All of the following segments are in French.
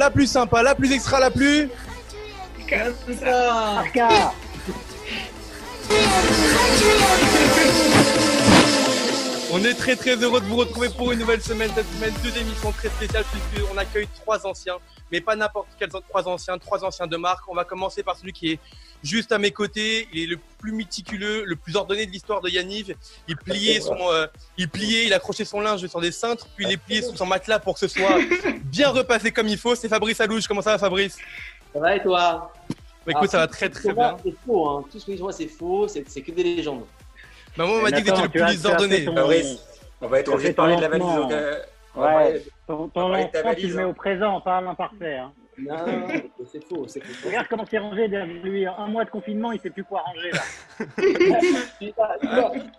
la plus sympa, la plus extra, la plus. Ça On est très très heureux de vous retrouver pour une nouvelle semaine. Cette semaine, deux émissions très spéciales puisqu'on accueille trois anciens, mais pas n'importe quels trois anciens, trois anciens de marque. On va commencer par celui qui est juste à mes côtés. Il est le plus méticuleux, le plus ordonné de l'histoire de Yanniv. Il pliait son, euh, il pliait, il accrochait son linge sur des cintres, puis il les pliait sous son matelas pour que ce soit bien repassé comme il faut. C'est Fabrice Alouche. Comment ça va, Fabrice? Ça va et toi? Bah, Écoute, Ah, ça va très très bien. C'est faux, hein. tout ce que je vois c'est faux, c'est c'est que des légendes. Bah, on m'a dit que tu étais le plus ordonné. ton- Fabrice, on va être obligé de parler de la valise. donc, euh, on va Ouais, ton, ton tu le mets hein. au présent, pas à l'imparfait. Hein. Non, c'est faux, c'est faux. Regarde comment c'est rangé derrière lui. Un mois de confinement, il sait plus quoi ranger là.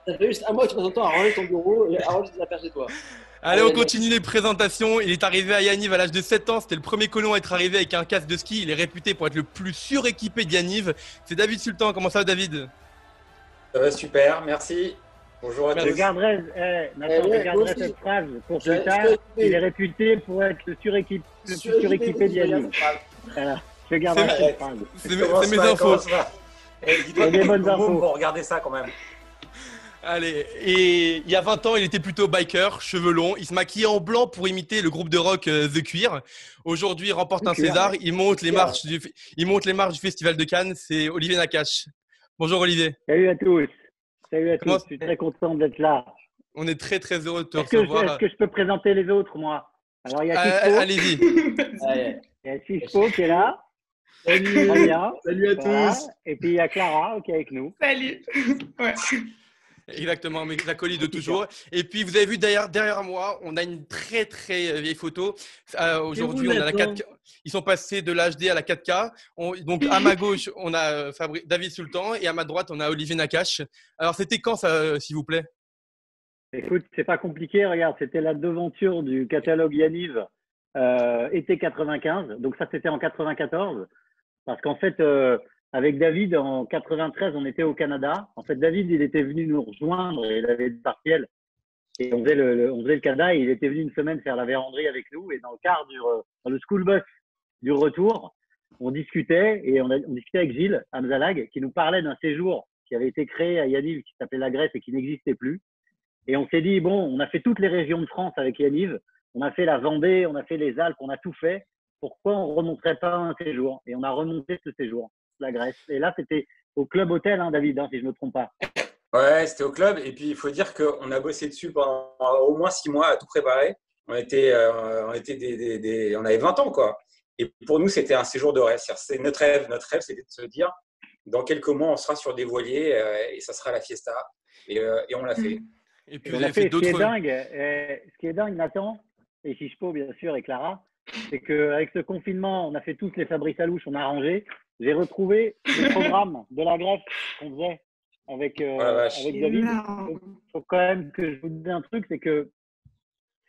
Ça fait juste un mois que tu passes ton temps à ranger ton bureau et à ranger tes affaires chez toi. Allez, on continue les présentations. Il est arrivé à Yaniv à l'âge de 7 ans. C'était le premier colon à être arrivé avec un casque de ski. Il est réputé pour être le plus suréquipé de Yaniv. C'est David Sultan. Comment ça va, David? Ça va super, merci. Bonjour à tous. garderai, eh, Nathan, Eh ouais, je garderai moi aussi. cette phrase pour Je- plus tard. je- Il est réputé pour être le, suréquipe, le plus suréquipé de Yannick. Voilà, je garderai C'est- cette phrase. C'est mes infos. commence pas. Eh, dis-toi Et des bonnes infos. vont regarder ça quand même. Allez, et il y a 20 ans, il était plutôt biker, cheveux longs. Il se maquillait en blanc pour imiter le groupe de rock euh, The Queer. Aujourd'hui, il remporte un. César. Il monte les marches du, il monte les marches du Festival de Cannes. C'est Olivier Nakache. Bonjour Olivier. Salut à tous. Salut à Comment- tous. Je suis très content d'être là. On est très très heureux de te recevoir. est-ce que je peux présenter les autres, moi? Alors, il y a Euh, Kispo, Allez-y. Allez. il y a qui est là. Salut Très bien. Salut à Voilà. tous Et puis, il y a Clara qui est avec nous. Salut ouais. Exactement, mes acolytes de toujours. Et puis, vous avez vu derrière, derrière moi, on a une très très vieille photo. Euh, Aujourd'hui, on a la 4K. Ils sont passés de l'HD à la 4K. On- donc, à ma gauche, on a euh, Fabri- David Sultan et à ma droite, on a Olivier Nakache. Alors, c'était quand ça, euh, s'il vous plaît? Écoute, c'est pas compliqué. Regarde, c'était la devanture du catalogue Yaniv euh, été 95. Donc ça, c'était en 94. Parce qu'en fait, euh, avec David, en 93, on était au Canada. En fait, David, il était venu nous rejoindre. Il avait des partiels. Et on faisait le, Canada. Et il était venu une semaine faire la véranderie avec nous. Et dans le car du, re- dans le school bus du retour, on discutait. Et on, on discutait avec Gilles Amzalag, qui nous parlait d'un séjour qui avait été créé à Yaniv, qui s'appelait la Grèce et qui n'existait plus. Et on s'est dit, bon, on a fait toutes les régions de France avec Yaniv. On a fait la Vendée, on a fait les Alpes, on a tout fait. Pourquoi on remonterait pas un séjour? Et on a remonté ce séjour, la Grèce. Et là, c'était au club hôtel, hein, David, hein, si je ne me trompe pas. Ouais, c'était au club. Et puis, il faut dire qu'on a bossé dessus pendant au moins six mois à tout préparer. On, était, euh, on, était des, des- des- on avait 20 ans, quoi. Et pour nous, c'était un séjour de rêve. C'est notre rêve. Notre rêve, c'était de se dire, dans quelques mois, on sera sur des voiliers euh, et ça sera la fiesta. Et, euh, et on l'a fait. Et puis, Et on vous a avez fait, fait ce qui est d'autres. dingue, euh, ce qui est dingue, Nathan, et Chichepo, bien sûr, et Clara, c'est qu'avec ce confinement, on a fait tous les Fabrice Alouche, on a rangé. J'ai retrouvé le programme de la Grèce qu'on faisait avec, euh, Oh avec David. Énorme. faut quand même que je vous dise un truc, c'est que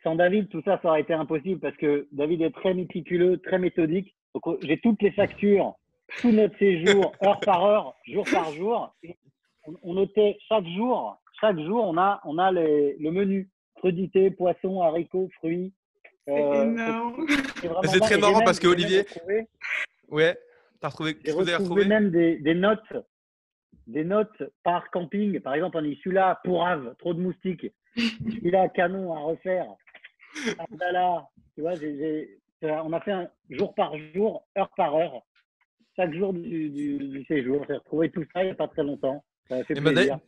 sans David, tout ça, ça aurait été impossible parce que David est très méticuleux, très méthodique. Donc, euh, j'ai toutes les factures, tout notre séjour, heure par heure, jour par jour. On, on notait chaque jour, chaque jour, on a, on a les- le menu crudité, poisson, haricots, fruits. C'est Euh, énorme. c'est très marrant parce que Olivier- Ouais. T'as retrouvé. j'ai retrouvé retrouvé? même des, des notes, des notes par camping. Par exemple, on dit celui-là, pourrave, trop de moustiques. Celui-là, canon à refaire. Abdallah, tu vois, j'ai- j'ai- on a fait un jour par jour, heure par heure, chaque jour du, du, du séjour. J'ai retrouvé tout ça il n'y a pas très longtemps. Ça fait Eh ben.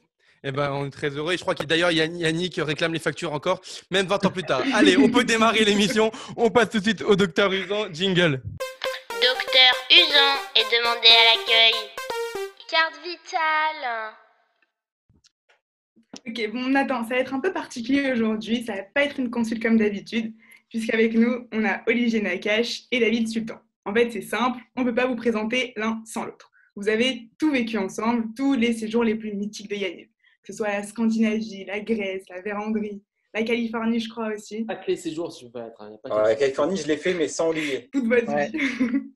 Eh ben, on est très heureux. Et je crois que d'ailleurs, Yann- Yannick réclame les factures encore, même 20 ans plus tard. Allez, on peut démarrer l'émission. On passe tout de suite au docteur Usan. Jingle. Docteur Usan est demandé à l'accueil. Carte vitale. Ok, bon, Nathan, ça va être un peu particulier aujourd'hui. Ça va pas être une consulte comme d'habitude, puisqu'avec nous, on a Olivier Nakache et David Sultan. En fait, c'est simple, on ne peut pas vous présenter l'un sans l'autre. Vous avez tout vécu ensemble, tous les séjours les plus mythiques de Yanniv, que ce soit la Scandinavie, la Grèce, la Vérandrie, la Californie, je crois aussi. Pas que les séjours, si je peux être. hein. Pas que- Alors, la Californie, je l'ai fait, mais sans Olivier. Toute votre Ouais. vie.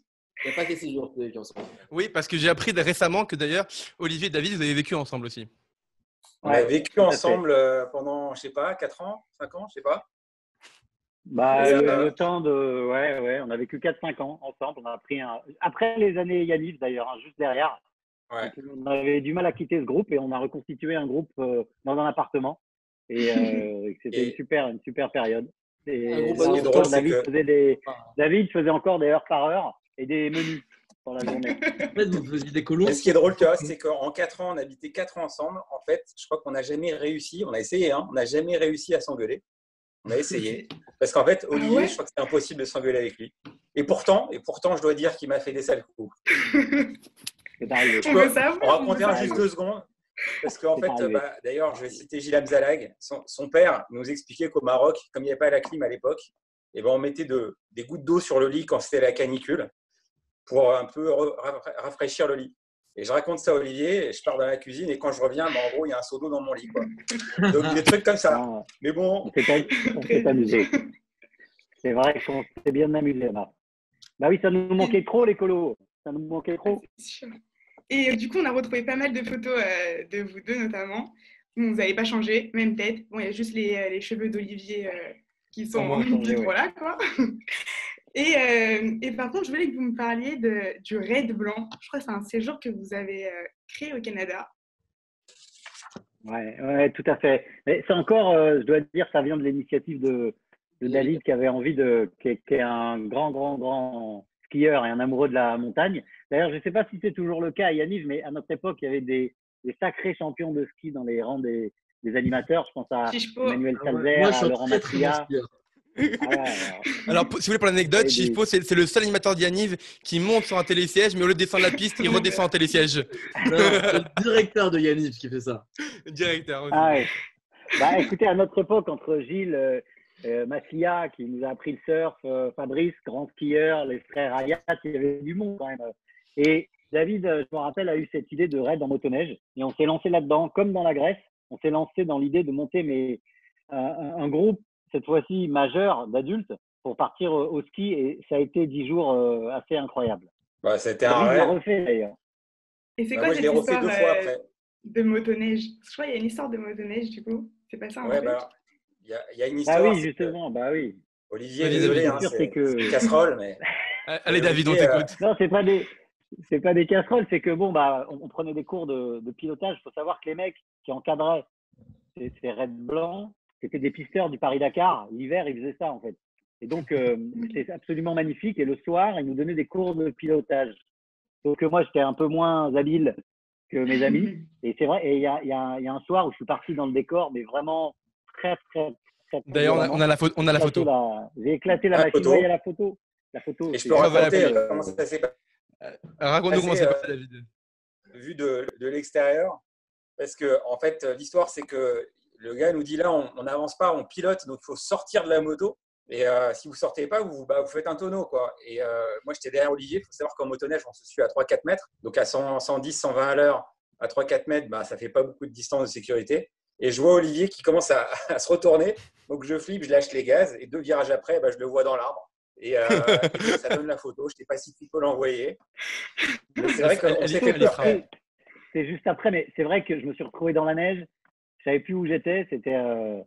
il y a pas que que les gens sont. Oui, parce que j'ai appris récemment que d'ailleurs, Olivier et David, vous avez vécu ensemble aussi. On a vécu ensemble euh, pendant, je sais pas, 4 ans, 5 ans, je sais pas. Bah, le, temps de. Ouais, ouais, on a vécu 4-5 ans ensemble. On a pris un. Après les années Yanniv, d'ailleurs, hein, juste derrière. Ouais. On avait du mal à quitter ce groupe et on a reconstitué un groupe euh, dans un appartement. Et euh, c'était Et- une super, une super période. Et Un groupe drôle, David, que- faisait des, Enfin, David faisait encore des heures par heure et des menus pour la journée. En fait, vous faisiez des colons. Et ce qui est drôle, tu vois, c'est qu'en 4 ans, on habitait 4 ans ensemble. En fait, je crois qu'on n'a jamais réussi, on a essayé, hein, on n'a jamais réussi à s'engueuler. On a essayé. Parce qu'en fait, Olivier, ouais je crois que c'est impossible de s'engueuler avec lui. Et pourtant, et pourtant, je dois dire qu'il m'a fait des sales coups. On va raconter un juste deux secondes. Parce qu'en fait, bah, d'ailleurs, je vais citer Gilles Amzalag. Son, son père nous expliquait qu'au Maroc, comme il n'y avait pas la clim à l'époque, eh ben, on mettait de- des gouttes d'eau sur le lit quand c'était la canicule pour un peu rafraîchir le lit. Et je raconte ça à Olivier, et je pars dans la cuisine, et quand je reviens, bah, en gros, il y a un seau d'eau dans mon lit. Quoi. Donc des trucs comme ça. Non, Mais bon, on s'est amusé. C'est vrai qu'on s'est bien amusé là. Bah oui, ça nous manquait trop les colos. Ça nous manquait trop. Et du coup, on a retrouvé pas mal de photos euh, de vous deux notamment. Vous n'avez pas changé, même tête. Bon, il y a juste les, euh, les cheveux d'Olivier euh, qui sont moins ouais. là, quoi. Et, euh, et par contre, je voulais que vous me parliez de, du Raid Blanc. Je crois que c'est un séjour que vous avez euh, créé au Canada. Ouais, ouais, tout à fait. Mais c'est encore, euh, je dois dire, ça vient de l'initiative de, de David qui avait envie de, qui est, qui est un grand, grand, grand skieur et un amoureux de la montagne. D'ailleurs, je ne sais pas si c'est toujours le cas à Yaniv, mais à notre époque, il y avait des, des sacrés champions de ski dans les rangs des, des animateurs. Je pense à. Emmanuel Ah ouais. Moi, je à Laurent Matria. Ah alors, si vous voulez, pour l'anecdote, Chifpo, c'est le seul animateur d'Yaniv qui monte sur un télésiège, mais au lieu de descendre la piste, il redescend en télésiège. C'est le directeur de Yanniv qui fait ça. Directeur. aussi. Ah ouais. Bah écoutez, à notre époque, entre Gilles, euh, euh, Massia, qui nous a appris le surf, euh, Fabrice, grand skieur, les frères Ayat, il y avait du monde quand même. Et David, euh, je me rappelle, a eu cette idée de raid en motoneige. Et on s'est lancé là-dedans, comme dans la Grèce. On s'est lancé dans l'idée de monter mais, un, un groupe, cette fois-ci majeur, d'adultes, pour partir au, au ski. Et ça a été dix jours euh, assez incroyables. bah, c'était un David l'a rêve. refait d'ailleurs. Et c'est Bah, quoi moi, je cette histoire deux fois euh, après. de motoneige? Je crois qu'il y a une histoire de motoneige, du coup. C'est pas ça un Ouais, truc? bah, il y, a- il y a une histoire. Ah oui, c'est que- justement, bah oui. Olivier, Vas-y, désolé, hein, c'est c'est que- casserole, mais Allez, David, on euh, t'écoute. Non, c'est pas des c'est pas des casseroles, c'est que bon bah on, on prenait des cours de, de pilotage. Il faut savoir que les mecs qui encadraient ces, ces raids blancs, c'était des pisteurs du Paris Dakar. L'hiver, ils faisaient ça en fait. Et donc euh, c'était absolument magnifique. Et le soir, ils nous donnaient des cours de pilotage. Donc moi, j'étais un peu moins habile que mes amis. Et c'est vrai. Et il y a, y, a, y a un soir où je suis parti dans le décor, mais vraiment très très très. très D'ailleurs, on a, on a la photo. On a la J'ai photo. éclaté la- J'ai éclaté la La machine. photo. Vous voyez la photo? La photo. et je peux raconter voilà. comment ça s'est passé. Raconte-nous comment c'est euh, passé, David. vu de, de l'extérieur. Parce que, en fait, l'histoire, c'est que le gars nous dit là, on n'avance pas, on pilote, donc il faut sortir de la moto. Et euh, si vous sortez pas, vous, bah, vous faites un tonneau. Quoi. Et euh, moi, j'étais derrière Olivier. Il faut savoir qu'en motoneige, on se suit à 3-4 mètres. Donc à 100, 110, 120 à l'heure, à 3-4 mètres, bah, ça fait pas beaucoup de distance de sécurité. Et je vois Olivier qui commence à, à se retourner. Donc je flippe, je lâche les gaz. Et deux virages après, bah, je le vois dans l'arbre. Et euh, ça donne la photo. Je ne sais pas si tu peux l'envoyer. C'est vrai qu'on s'est fait peur. C'est juste après, mais c'est vrai que je me suis retrouvé dans la neige. Je savais plus où j'étais. C'était euh,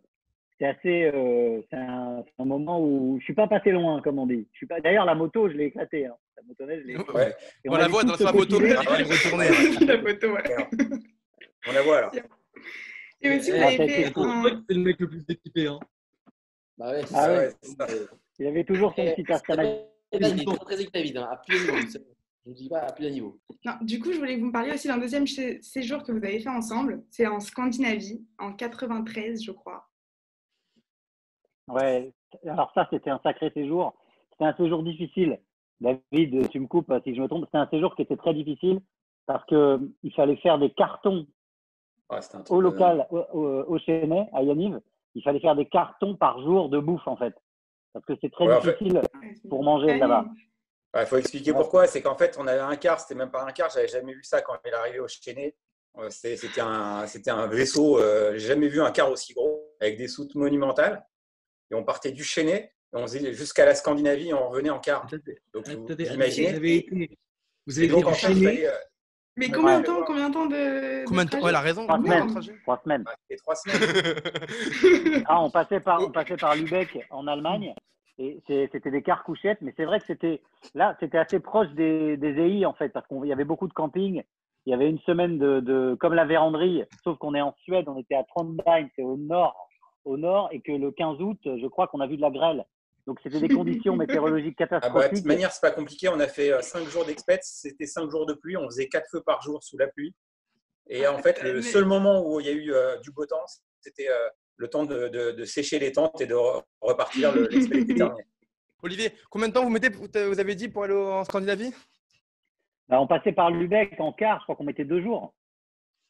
assez. euh, c'est un, moment où je suis pas passé loin, comme on dit. Je suis pas. D'ailleurs, la moto, je l'ai éclatée. Hein. La motoneige, je l'ai. éclatée. Ouais. Et On la voit dans sa elle est la ouais. On la voit. Et vous Ah, avez t'as fait été- un... C'est le mec le plus équipé. Hein. Bah ouais, Ah ça. ouais. ouais, c'est ça. Il avait toujours son Eh, petit très très équipé, David, hein, Je ne dis pas à plus de niveau. Non, du coup, je voulais que vous me parliez aussi d'un deuxième sé- séjour que vous avez fait ensemble. C'est en Scandinavie, en 93, je crois. Ouais. Alors ça, c'était un sacré séjour. C'était un séjour difficile. David, tu me coupes si je me trompe. C'était un séjour qui était très difficile parce que il fallait faire des cartons Ouais, c'était un truc au local, au, au, à Yaniv. Il fallait faire des cartons par jour de bouffe en fait, parce que c'est très Ouais, en fait- difficile pour manger là-bas. Il faut expliquer Ouais. pourquoi. C'est qu'en fait, on avait un quart, c'était même pas un quart, j'avais jamais vu ça quand il est arrivé au Chénet. Euh, C'était un, vaisseau, euh, j'ai jamais vu un quart aussi gros, avec des soutes monumentales. Et on partait du Chénet, et on faisait jusqu'à la Scandinavie, et on revenait en quart. Donc, vous, imaginez vous avez donc, en fait, fallait, euh, Mais combien de temps, combien de temps de. Combien de temps elle a raison. Trois semaines. Trois et trois semaines. Ah, on passait par, on passait par Lübeck en Allemagne. Et c'était des cars couchettes, mais c'est vrai que c'était là, c'était assez proche des, des EI en fait, parce qu'il y avait beaucoup de camping. Il y avait une semaine de, de comme la véranderie, sauf qu'on est en Suède, on était à Trondheim, c'est au nord, au nord, et que le 15 août, je crois qu'on a vu de la grêle. Donc c'était des conditions météorologiques Ah bah, de catastrophiques. toute manière, c'est pas compliqué. On a fait 5 jours d'expets. C'était 5 jours de pluie. On faisait 4 feux par jour sous la pluie. Et en fait, le seul moment où il y a eu euh, du beau temps, c'était euh, le temps de, de- de sécher les tentes et de re- repartir. Olivier, combien de temps vous mettez, vous avez dit, pour aller en Scandinavie? Bah, on passait par Lübeck en car, je crois qu'on mettait deux jours.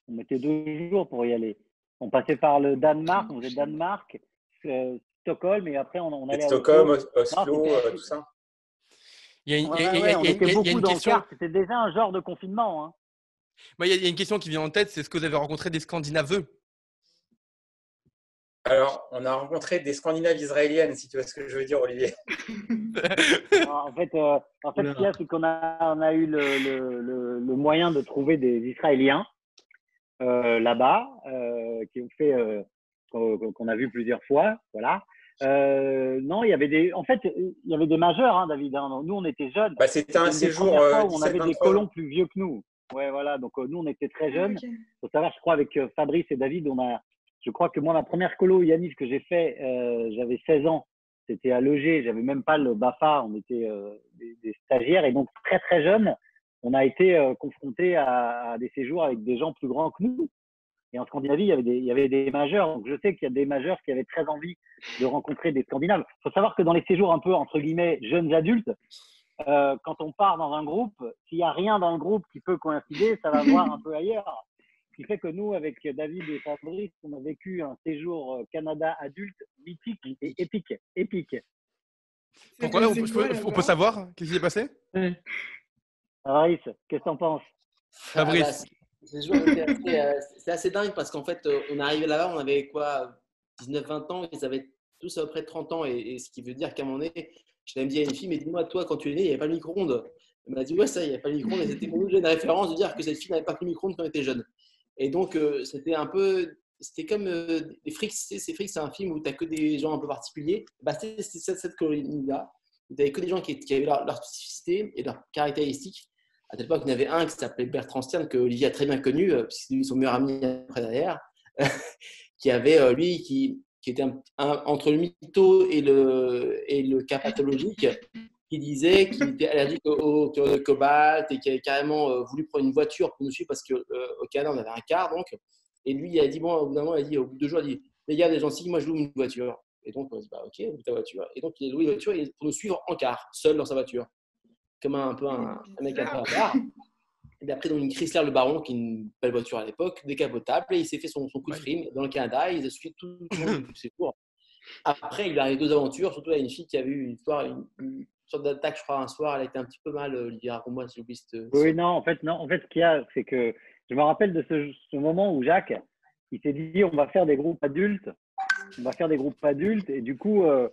On mettait deux jours pour y aller. On passait par le Danemark, on faisait Danemark, euh, Stockholm, et après on, on Et allait à Stockholm, Oslo. Non, euh, tout ça. Il y a une, Ouais, il y a- il y a- ouais, on il y a- était il y a beaucoup une dans le question. car. C'était déjà un genre de confinement. Hein. Moi, il y a- il y a une question qui vient en tête, c'est est-ce que vous avez rencontré des Scandinaveux Alors, on a rencontré des Scandinaves israéliennes, si tu vois ce que je veux dire, Olivier. en fait, euh, en fait ce qu'il y a, c'est qu'on a, on a eu le, le, le, le moyen de trouver des Israéliens euh, là-bas, euh, qui ont fait, euh, qu'on a vu plusieurs fois. Voilà. Euh, non, il y avait des, en fait, il y avait des majeurs, hein, David. hein. Nous, on était jeunes. Bah, C'était un séjour euh, on avait des 17-23 colons plus vieux que nous. Ouais, voilà. Donc euh, nous, on était très jeunes. Ok. faut savoir, je crois, avec euh, Fabrice et David, on a, je crois que moi, ma première colo Yannick que j'ai fait, euh, j'avais 16 ans. C'était à Leger. J'avais même pas le BAFA. On était euh, des, stagiaires. Et donc, très, très jeunes, on a été euh, confrontés à, à des séjours avec des gens plus grands que nous. Et en Scandinavie, il y avait des, il y avait des majeurs. Donc, je sais qu'il y a des majeurs qui avaient très envie de rencontrer des Scandinaves. Il faut savoir que dans les séjours un peu, entre guillemets, jeunes adultes, euh, quand on part dans un groupe, s'il n'y a rien dans le groupe qui peut coïncider, ça va voir un peu ailleurs. Ce qui fait que nous, avec David et Fabrice, on a vécu un séjour euh, Canada adulte mythique et épique. épique. Pourquoi là, on, peut- quoi, on savoir Qu'est-ce qui s'est passé? Fabrice, qu'est-ce que t'en penses? Fabrice. Ah, bah, c'est- assez, euh, c'est assez dingue parce qu'en fait, euh, on est arrivé là-bas, on avait quoi 19-20 ans, ils avaient tous à peu près 30 ans. Et, et ce qui veut dire qu'à un moment donné, je l'ai dit à une fille, mais dis-moi, toi, quand tu es né, il n'y avait pas le micro-ondes. Elle m'a dit, ouais, ça, il n'y avait pas le micro-ondes. Et c'était pour nous une référence de dire que cette fille n'avait pas pris micro-ondes quand elle était jeune. Et donc, euh, c'était un peu. C'était comme euh, les c'est Frics, c'est un film où tu n'as que des gens un peu particuliers. Bah, c'était cette, colonie-là, tu n'avais que des gens qui, avaient leur, spécificité et leurs caractéristiques. À telle époque, il y en avait un qui s'appelait Bertrand Stern, que Olivier a très bien connu, euh, puisque c'est lui son meilleur ami après derrière, qui avait, euh, lui, qui, qui était entre le mytho et le, et le cas pathologique, qui disait qu'il était allergique au, au cobalt et qui avait carrément euh, voulu prendre une voiture pour nous suivre parce qu'au Canada, on avait un car, donc. Et lui, il a dit, bon, au bout d'un moment, il a dit, au bout de deux jours, il a dit, les gars, les gentils, moi, je loue une voiture. Et donc, on a dit, bah, ok, loue ta voiture. Et donc, il a loué une voiture et- pour nous suivre en car, seul dans sa voiture. Comme un, un peu un, un mec un peu à part. Et après, donc, une Chrysler Le Baron, qui est une belle voiture à l'époque, décapotable, et il s'est fait son, son coup de frime dans le Canada, et il a suivi tout, tout ses cours. Après, il lui arrive deux aventures, surtout à une fille qui a eu une histoire, une, sorte d'attaque, je crois, un soir, elle a été un petit peu mal, euh, Olivier, raconte-moi si j'oublie cette. Oui, non, en fait, non. En fait, ce qu'il y a, c'est que je me rappelle de ce, ce moment où Jacques, il s'est dit, on va faire des groupes adultes, on va faire des groupes adultes, et du coup, euh,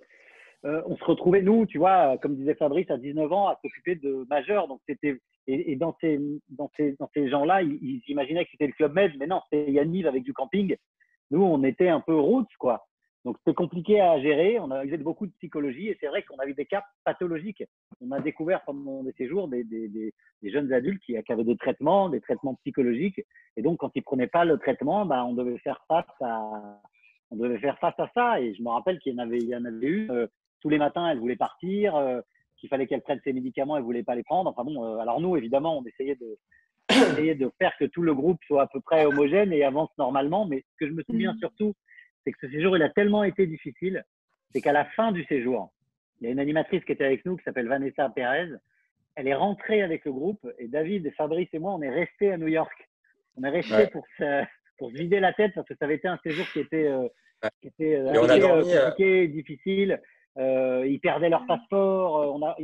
euh, on se retrouvait, nous, tu vois, comme disait Fabrice, à 19 ans, à s'occuper de majeurs. Donc, c'était, et, et dans ces, dans ces, dans ces gens-là, ils, ils imaginaient que c'était le Club Med, mais non, c'était Yanniv avec du camping. Nous, on était un peu roots, quoi. Donc, c'était compliqué à gérer. On a eu beaucoup de psychologie, et c'est vrai qu'on avait des cas pathologiques. On a découvert pendant des séjours des, des, des, des jeunes adultes qui, qui avaient des traitements, des traitements psychologiques. Et donc, quand ils prenaient pas le traitement, bah, on devait faire face à, on devait faire face à ça. Et je me rappelle qu'il y en avait, il y en avait eu. euh, tous les matins, elle voulait partir, euh, qu'il fallait qu'elle prenne ses médicaments, elle voulait pas les prendre. Enfin bon, euh, alors nous, évidemment, on essayait de, essayer de faire que tout le groupe soit à peu près homogène et avance normalement. Mais ce que je me souviens Mhm. surtout, c'est que ce séjour, il a tellement été difficile, c'est qu'à la fin du séjour, il y a une animatrice qui était avec nous qui s'appelle Vanessa Perez. Elle est rentrée avec le groupe et David, et Fabrice et moi, on est restés à New York. On est restés Ouais. pour, se, pour se vider la tête parce que ça avait été un séjour qui était, euh, Ouais. qui était euh, assez, euh, dormi, euh, compliqué, difficile. Euh, ils perdaient leur passeport. on a,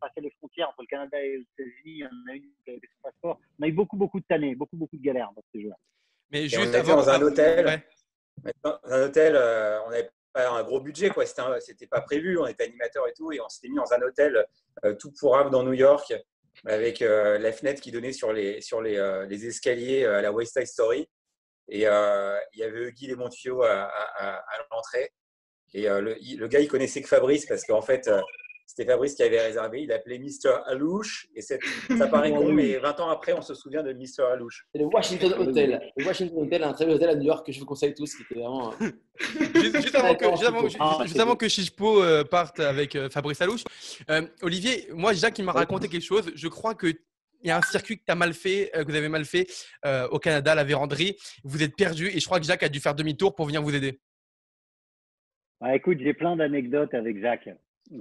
passait les frontières entre le Canada et les États-Unis. On a eu qui avait son passeport. On a eu beaucoup, beaucoup de tannées, beaucoup, beaucoup de galères dans ce séjour. Mais Et juste on était avant, dans un hôtel. ouais. Dans un hôtel, euh, on n'avait pas un gros budget, quoi. C'était, pas prévu. On était animateur et tout, et on s'était mis dans un hôtel euh, tout pourrave dans New York. avec euh, la fenêtre qui donnait sur les, sur les, les escaliers à la West Side Story. Et il y avait Guy Montiaux à, à, l'entrée. Et le, le gars, il connaissait que Fabrice parce qu'en fait, c'était Fabrice qui avait réservé. Il appelait Mr. Alouche. Et ça paraît con, mais 20 ans après, on se souvient de Mr. Alouche. C'est le Washington Hotel. Le Washington Hotel, un très bel hôtel à New York que je vous conseille tous, qui était vraiment. Juste, juste avant que, juste avant, juste- Ah, avant que Chichpo euh, parte avec euh, Fabrice Alouche, euh, Olivier, moi, Jacques, il m'a raconté quelque chose. Je crois que il y a un circuit que tu as mal fait, que vous avez mal fait euh, au Canada, la véranderie. Vous êtes perdu et je crois que Jacques a dû faire demi-tour pour venir vous aider. Ah, écoute, j'ai plein d'anecdotes avec Jacques.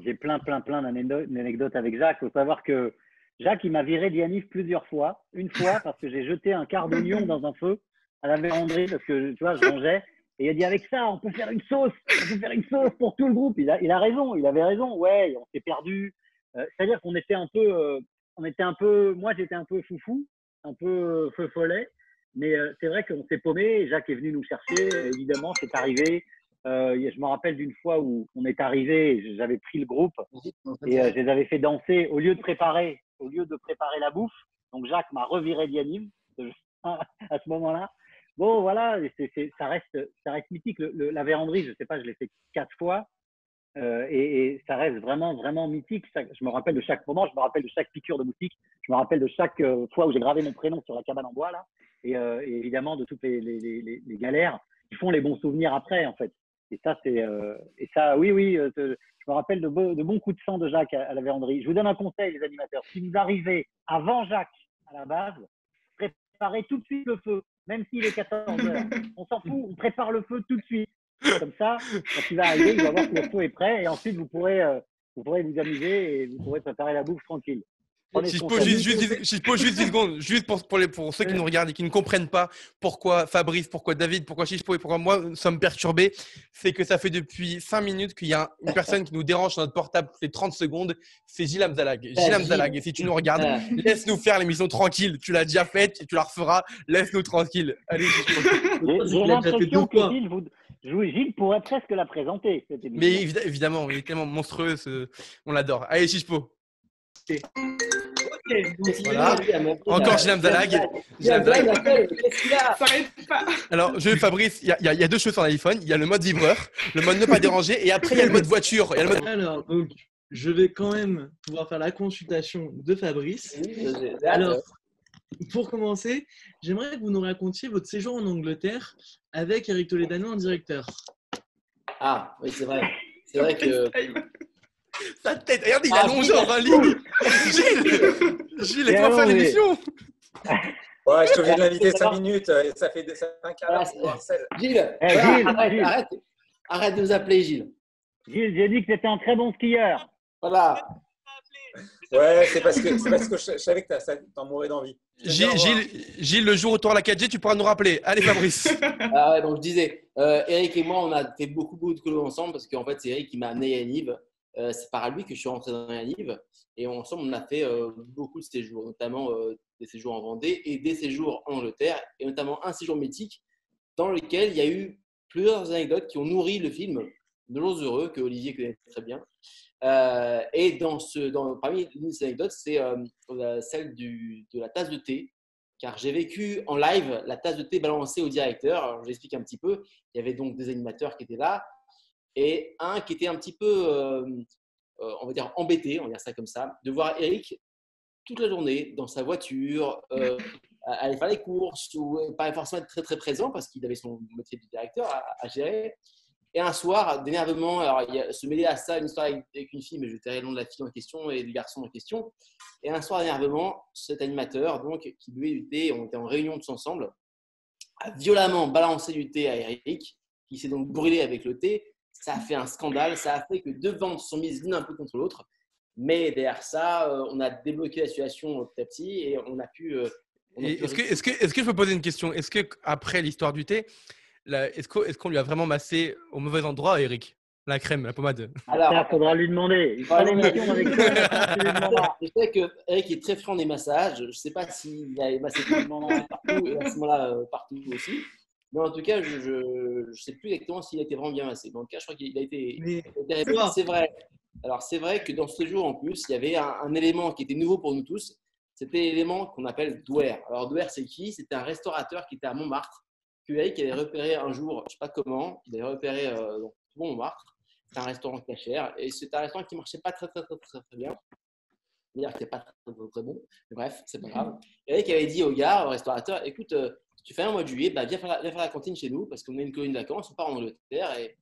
J'ai plein, plein, plein d'anecdo- d'anecdotes avec Jacques. Il faut savoir que Jacques, il m'a viré de Yanif plusieurs fois. Une fois, parce que j'ai jeté un quart d'oignon dans un feu à la véranderie, parce que, tu vois, je rangeais. Et il a dit, avec ça, on peut faire une sauce. On peut faire une sauce pour tout le groupe. Il a, il a raison, il avait raison. Ouais, on s'est perdu. Euh, C'est-à-dire qu'on était un peu, euh, on était un peu, moi, j'étais un peu foufou, un peu euh, feu follet. Mais euh, c'est vrai qu'on s'est paumé. Jacques est venu nous chercher. Évidemment, c'est arrivé. Euh, je me rappelle d'une fois où on est arrivé, j'avais pris le groupe et euh, je les avais fait danser au lieu de préparer, au lieu de préparer la bouffe. Donc Jacques m'a reviré d'Yanime à ce moment-là. Bon, voilà, ça reste, ça reste mythique. Le- le- la véranderie, je sais pas, je l'ai fait quatre fois. euh, et, et ça reste vraiment, vraiment mythique. Ça- je me rappelle de chaque moment, je me rappelle de chaque piqûre de moustique, je me rappelle de chaque fois où j'ai gravé mon prénom sur la cabane en bois, là. Et, et évidemment, de toutes les, les, les, les- les galères qui font les bons souvenirs après, en fait. Et ça, c'est, euh, et ça, oui, oui, euh, je me rappelle de, bons coups de sang de Jacques à, à la véranderie. Je vous donne un conseil, les animateurs. Si vous arrivez avant Jacques à la base, préparez tout de suite le feu, même s'il est 14 heures. On s'en fout, on prépare le feu tout de suite. Comme ça, quand il va arriver, il va voir que le feu est prêt et ensuite vous pourrez, euh, vous pourrez vous amuser et vous pourrez préparer la bouffe tranquille. Si je peux juste, juste, dix- si je peux juste 10 secondes, juste pour, pour, les, pour ceux qui nous regardent et qui ne comprennent pas pourquoi Fabrice, pourquoi David, pourquoi Chichpo et pourquoi moi nous sommes perturbés, c'est que ça fait depuis 5 minutes qu'il y a une personne qui nous dérange sur notre portable toutes les 30 secondes, c'est Gilles Amzalag. Gilles Gilles. Amzalag, et si tu nous regardes, Ah. laisse-nous faire l'émission tranquille. Tu l'as déjà faite et tu la referas, laisse-nous tranquille. Allez, Chichpo. J'ai- l'impression que. Gilles, vous, Jou- Gilles pourrait presque la présenter, cette émission. Mais évi- évidemment, il est tellement monstrueux, ce- on l'adore. Allez, Voilà. Encore Gilles Amzalag. Pas. Alors, je Fabrice, il y, a- y y deux choses sur l'iPhone. Il y a le mode vibreur, le mode ne pas déranger, et après, il y a le mode voiture. Il y a le mode- Alors, donc, je vais quand même pouvoir faire la consultation de Fabrice. Alors, pour commencer, j'aimerais que vous nous racontiez votre séjour en Angleterre avec Eric Toledano en directeur. Ah, oui, c'est vrai. C'est vrai que. Sa tête, regarde, il Ah, allonge genre un lit. Gilles, Gilles, laisse-moi faire l'émission. Ouais, je te viens de l'inviter 5 minutes. euh, Ça fait, ça fait un quart d'heure. Gilles, Eh, Gilles, arrête, Gilles. arrête, arrête de nous appeler Gilles. Gilles, j'ai dit que c'était un très bon skieur. Voilà. Ouais, c'est parce que, c'est parce que je, je savais que t'en mourais d'envie. Au Gilles, revoir. Gilles, Gilles, le jour où tu auras la 4G, tu pourras nous rappeler. Allez, Fabrice. Ah ouais, donc je disais, euh, Eric et moi, on a fait beaucoup, beaucoup de colos ensemble parce qu'en fait, c'est Eric qui m'a amené à Yaniv. Euh, c'est par lui que je suis rentré dans Yaniv. Et ensemble, on a fait euh, beaucoup de séjours, notamment euh, des séjours en Vendée et des séjours en Angleterre, et notamment un séjour mythique dans lequel il y a eu plusieurs anecdotes qui ont nourri le film De jours heureux, que Olivier connaît très bien. Et dans ce, dans, parmi ces anecdotes, c'est la- celle de la tasse de thé car j'ai vécu en live la tasse de thé balancée au directeur. Alors, je l'explique un petit peu. Il y avait donc des animateurs qui étaient là et un qui était un petit peu, euh, euh, on va dire, embêté, on va dire ça comme ça, de voir Eric toute la journée dans sa voiture, euh, aller faire les courses ou pas forcément être très très présent parce qu'il avait son métier de directeur à, à gérer. Et un soir, d'énervement, alors il y a, se mêler à ça une histoire avec, avec une fille, mais je tairai le nom de la fille en question et du garçon en question. Et un soir d'énervement, cet animateur, donc, qui buvait du thé, on était en réunion tous ensemble, a violemment balancé du thé à Eric, qui s'est donc brûlé avec le thé. Ça a fait un scandale, ça a fait que deux ventes sont mises l'une un peu contre l'autre. Mais derrière ça, euh, on a débloqué la situation petit à petit et on a pu. euh, Est-ce que, est-ce, que, est-ce que je peux poser une question? Est-ce que après l'histoire du thé, est-ce, qu'on, lui a vraiment massé au mauvais endroit, Eric? La crème, la pommade. Alors, Ça, faudra lui demander. Il avec. Je sais que Eric est très friand des massages. Je ne sais pas s'il a massé tout le monde partout et à ce moment-là euh, partout aussi. Mais en tout cas, je ne sais plus exactement s'il a été vraiment bien massé. Mais en tout cas, je crois qu'il a été. Mais. C'est vrai. Alors, c'est vrai que dans ce séjour, en plus, il y avait un, un élément qui était nouveau pour nous tous. c'était l'élément qu'on appelle Douer. Alors Douer, c'est qui? C'était un restaurateur qui était à Montmartre, qui avait repéré un jour, je ne sais pas comment, il avait repéré euh, Montmartre. C'est un restaurant cachère et c'est un restaurant qui ne marchait pas très, très, très, très, très bien. C'est-à-dire qu'il n'était pas très, très, très, bon, mais bref, c'est pas grave. Et qui avait dit au gars, au restaurateur, écoute, euh, tu fais un mois de juillet, bah, viens, faire la, cantine chez nous parce qu'on a une colonie de vacances, on part en Angleterre et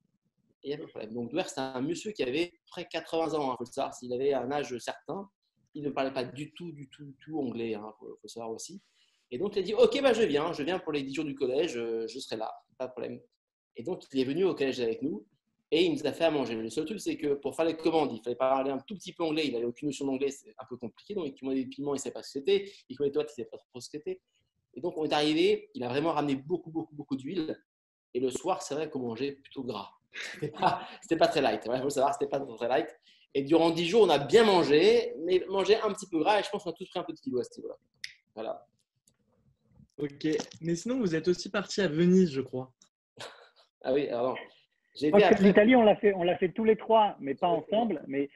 il n'y a pas de problème. Donc Douer, c'est un monsieur qui avait près 80 ans, il hein, faut le savoir, s'il avait un âge certain il ne parlait pas du tout, du tout, du tout anglais, il hein, faut, savoir aussi. Et donc, il a dit Ok, bah, je viens, je viens pour les 10 jours du collège, euh, je, serai là, pas de problème. Et donc, il est venu au collège avec nous et il nous a fait à manger. Le seul truc, c'est que pour faire les commandes, il fallait parler un tout petit peu anglais, il n'avait aucune notion d'anglais, c'est un peu compliqué. Donc, il commandait des piments, il ne savait pas ce que c'était. Il commandait toi, il ne savait pas trop ce que c'était. Et donc, on est arrivé, il a vraiment ramené beaucoup, beaucoup, beaucoup d'huile. Et le soir, c'est vrai qu'on mangeait plutôt gras. C'était pas, pas très light. Il faut savoir, c'était pas très light. Et durant 10 jours, on a bien mangé, mais mangé un petit peu gras et je pense qu'on a tous pris un peu de kilo à ce niveau-là. Voilà. Ok, mais sinon, vous êtes aussi parti à Venise, je crois. ah oui, alors J'ai L'Italie, on l'a fait, on l'a fait tous les trois, mais pas ensemble. Mais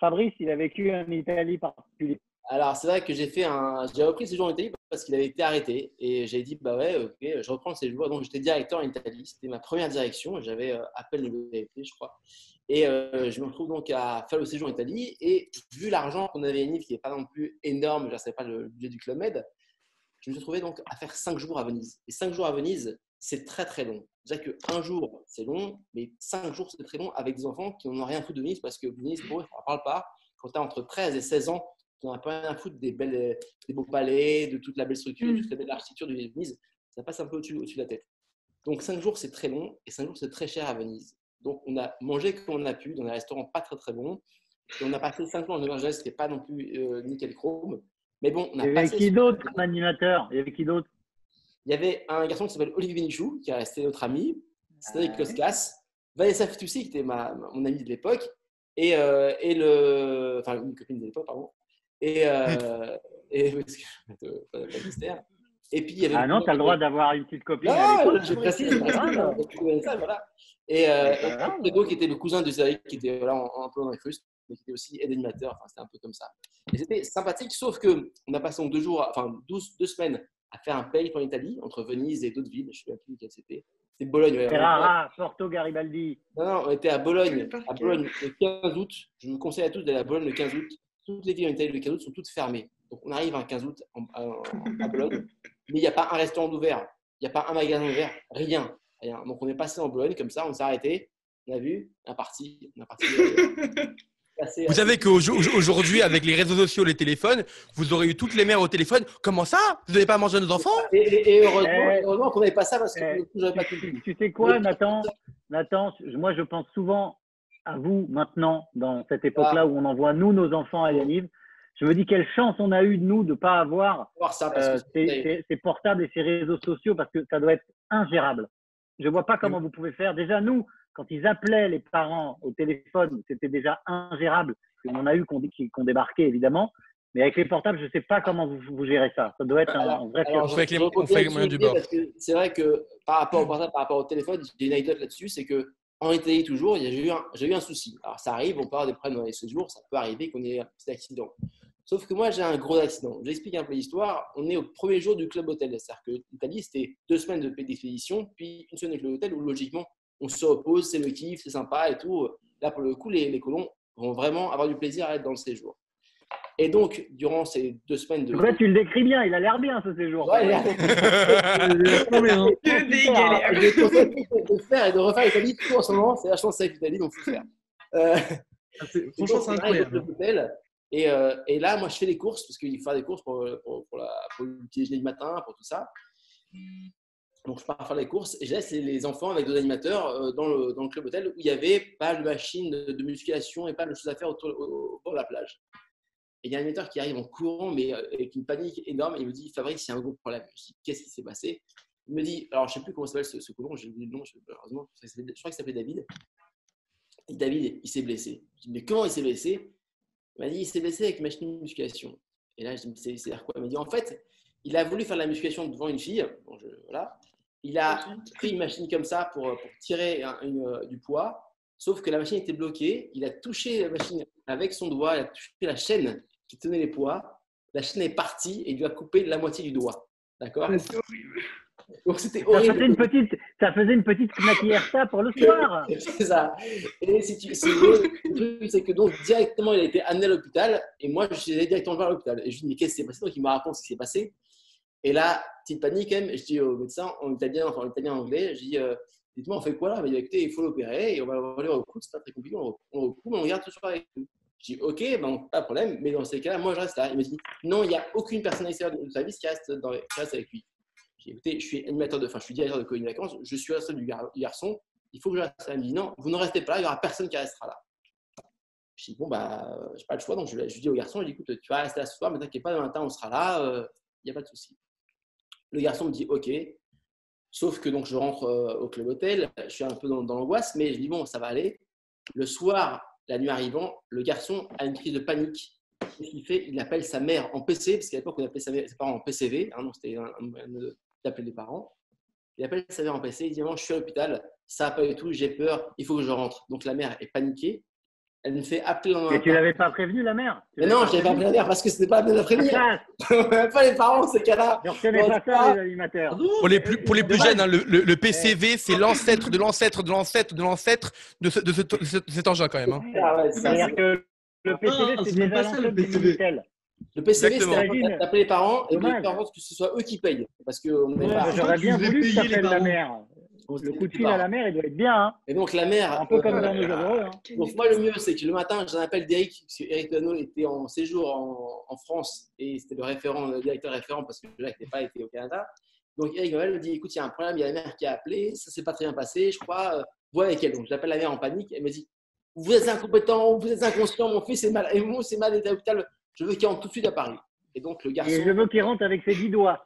Fabrice, il a vécu en Italie particulier. Alors, c'est vrai que j'ai fait un. J'ai repris ce séjour en Italie parce qu'il avait été arrêté. Et j'ai dit, bah ouais, ok, je reprends le séjour. Donc, j'étais directeur en Italie. C'était ma première direction. J'avais euh, appel de je crois. Et euh, je me retrouve donc à faire le séjour en Italie. Et vu l'argent qu'on avait Nive, qui n'est pas non plus énorme, je ne sais pas le budget du Club Med, je me suis retrouvé donc à faire 5 jours à Venise. Et 5 jours à Venise, c'est très très long. Déjà qu'un jour, c'est long, mais 5 jours, c'est très long avec des enfants qui n'en ont rien foutu de Venise parce que Venise, pour eux, on ne parle pas. Quand tu as entre 13 et 16 ans, n'en as pas rien à foutre des, belles, des beaux palais, de toute la belle structure, de toute la belle architecture de Venise. Ça passe un peu au-dessus de la tête. Donc 5 jours, c'est très long et 5 jours, c'est très cher à Venise. Donc, on a mangé comme on a pu dans des restaurants pas très très bons. Et on a passé 5 ans en Angeles, ce qui n'est pas non plus euh, nickel chrome. Mais bon, on a Il y avait qui d'autre comme animateur? Il y avait qui d'autre? Il y avait un garçon qui s'appelle Olivier Benichou, qui est resté notre ami. Cédric ah, Koskas. Vanessa Fitoussi, qui était ma, mon amie de l'époque. Et, euh, et, le. Enfin, une copine de l'époque, pardon. Et. Euh, et. Et puis, il y avait ah non, tu as le droit d'avoir une petite copine. Non, j'ai précisé. voilà. Et, euh, Fredo, qui était le cousin de Zéry, qui était voilà, un peu dans les frustes, mais qui était aussi aide-animateur. Enfin, c'était un peu comme ça. Et c'était sympathique, sauf qu'on a passé deux jours, enfin 12, deux semaines à faire un pays en Italie, entre Venise et d'autres villes. Je ne sais plus quelle c'était. C'était Bologne. Ferrara, Porto, Garibaldi. Non, non, on était à Bologne, à Bologne le 15 août. Je vous conseille à tous d'aller à Bologne le 15 août. Toutes les villes en Italie le 15 août sont toutes fermées. Donc on arrive un 15 août à Bologne, mais il n'y a pas un restaurant ouvert, il n'y a pas un magasin ouvert, rien. Donc on est passé en Bologne comme ça, on s'est arrêté, on a vu, on est parti. On parti. Vous savez qu'aujourd'hui, avec les réseaux sociaux, les téléphones, vous aurez eu toutes les mères au téléphone. Comment ça? Vous n'avez pas mangé nos enfants? Et, heureusement, qu'on n'avait pas ça parce que eh, pas tu, tu sais quoi, Nathan? Nathan, moi je pense souvent à vous maintenant, dans cette époque-là ah. où on envoie nous nos enfants à Yaniv. Je me dis quelle chance on a eu de nous de ne pas avoir euh, ces, ces, portables et ces réseaux sociaux parce que ça doit être ingérable. Je ne vois pas comment vous pouvez faire. Déjà, nous, quand ils appelaient les parents au téléphone, c'était déjà ingérable. On en a eu qu'on qu débarquait, évidemment. Mais avec les portables, je ne sais pas comment vous, vous, gérez ça. Ça doit être un, vrai on fait les, moyens du bord. C'est vrai que par rapport au portable, par rapport au téléphone, j'ai une anecdote là-dessus, c'est que en Italie, toujours, j'ai eu, un, souci. Alors, ça arrive, on avoir des problèmes dans les séjours, ça peut arriver qu'on ait un petit accident. Sauf que moi, j'ai un gros accident. J'explique un peu l'histoire. On est au premier jour du club hôtel. C'est-à-dire que l'Italie, c'était deux semaines d'expédition, puis une semaine avec le hôtel où logiquement, on se repose, c'est le kiff, c'est sympa et tout. Là, pour le coup, les, colons vont vraiment avoir du plaisir à être dans le séjour. Et donc, durant ces deux semaines de. vrai, tu le décris bien, il a l'air bien ce séjour. Ouais, il a de faire et de refaire l'Italie tout en ce moment, c'est vachement safe l'Italie, donc il faut faire. Euh, ah, franchement, c'est incroyable. Et, euh, et, là, moi, je fais des courses parce qu'il faut faire des courses pour, pour, pour, la, pour le petit déjeuner du matin, pour tout ça. Donc, je pars faire les courses et je laisse les enfants avec deux animateurs euh, dans le, dans le club hôtel où il n'y avait pas de machine de, musculation et pas de choses à faire autour, de la plage. Et il y a un animateur qui arrive en courant, mais euh, avec une panique énorme. Et il me dit Fabrice, il y a un gros problème. Je dis Qu'est-ce qui s'est passé? Il me dit Alors, je ne sais plus comment s'appelle ce, ce colon, j'ai oublié le nom, je, heureusement, je crois qu'il s'appelait David. Et David, il s'est blessé. Je dis Mais comment il s'est blessé? Il m'a dit, il s'est blessé avec une machine de musculation. Et là, je dis, c'est quoi? Il m'a dit, en fait, il a voulu faire la musculation devant une fille. voilà. Il a pris une machine comme ça pour, pour tirer euh, du poids, sauf que la machine était bloquée. Il a touché la machine avec son doigt, il a touché la chaîne qui tenait les poids. la chaîne est partie et il lui a coupé la moitié du doigt. D'accord c'est horrible. C'était Ça faisait une petite, ça faisait une petite maquillerta pour le soir. C'est ça. Et si tu, si le truc, c'est que donc directement, il a été amené à l'hôpital et moi, je suis allé directement voir l'hôpital. Et je lui dis, mais qu'est-ce qui s'est passé? Donc il me raconte ce qui s'est passé. Et là, petite panique quand même. Je dis au médecin en italien, enfin en italien en anglais, je dis, euh, dites-moi, on fait quoi là? Il m'a dit, écoutez, il faut l'opérer et on va aller au coup. C'est pas très compliqué. On on recoue, mais on regarde tout soir avec nous. Je dis, ok, ben, pas de problème. Mais dans ces cas-là, moi, je reste là. Il me dit, non, il n'y a aucune personne extérieure du service qui reste, dans les- qui reste avec lui. J'ai dit, écoutez, je suis animateur de, enfin, je suis directeur de colonie de vacances, je suis responsable du gar- du garçon, il faut que je reste là. Il me dit, non, vous ne restez pas là, il n'y aura personne qui restera là. Je dis, bon, bah, je n'ai pas le choix, donc je, dis au garçon, je dis, écoute, tu vas rester là ce soir, mais t'inquiète pas, demain matin, on sera là, euh, il n'y a pas de souci. Le garçon me dit, ok, sauf que donc je rentre euh, au club hôtel, je suis un peu dans, l'angoisse, mais je dis, bon, ça va aller. Le soir, la nuit arrivant, le garçon a une crise de panique. Qu'est-ce qu'il fait? Il appelle sa mère en PC, parce qu'à l'époque, on appelait ses parents en PCV, hein, donc c'était un, d'appeler les parents. Il appelle sa mère en PC, il dit Maman, je suis à l'hôpital, ça va pas du tout, j'ai peur, il faut que je rentre. Donc la mère est paniquée. Elle me fait appeler dans Et tu l'avais pas prévenu, la mère Tu Mais l'avais non, je n'avais pas appelé prévenu la mère parce que c'était pas bien de la Ah, prévenir. classe pas les parents, ces cas-là. Je reconnais Bon, pas ça- les animateurs. Pour les plus, pour les plus Dommage. jeunes, hein, le, le- le PCV, c'est l'ancêtre de l'ancêtre de l'ancêtre de l'ancêtre de, ce- de ce- de ce- de cet engin quand même. hein. Ah ouais, c'est C'est-à-dire que le PCV, Non, c'est c'est déjà pas ça, le l'ancêtre du PCV. Minitel. Le PCV, Imagine. d'appeler les parents et faire en sorte que ce soit eux qui payent. Parce n'est Ouais, pas. c'est J'aurais tu bien voulu que les s'appelle la parents. mère. On Le coup de fil à la mère, il doit être bien. Hein. Et donc la mère. Un peu comme euh, dans nos heureux. Hein. Donc moi le mieux c'est que le matin j'ai un appel d'Eric parce que Eric Lano était en séjour en, en France et c'était le référent, le directeur référent parce que Jacques n'était pas été au Canada. Donc Eric Noël me dit écoute il y a un problème, il y a la mère qui a appelé, ça s'est pas très bien passé, je crois, vois avec elle. Donc j'appelle la mère en panique, elle me dit vous êtes incompétent, vous êtes inconscient, mon fils est mal, et moi c'est mal, il est à l'hôpital, je veux qu'il rentre tout de suite à Paris. Et donc le garçon. Et je veux qu'il rentre avec ses dix doigts.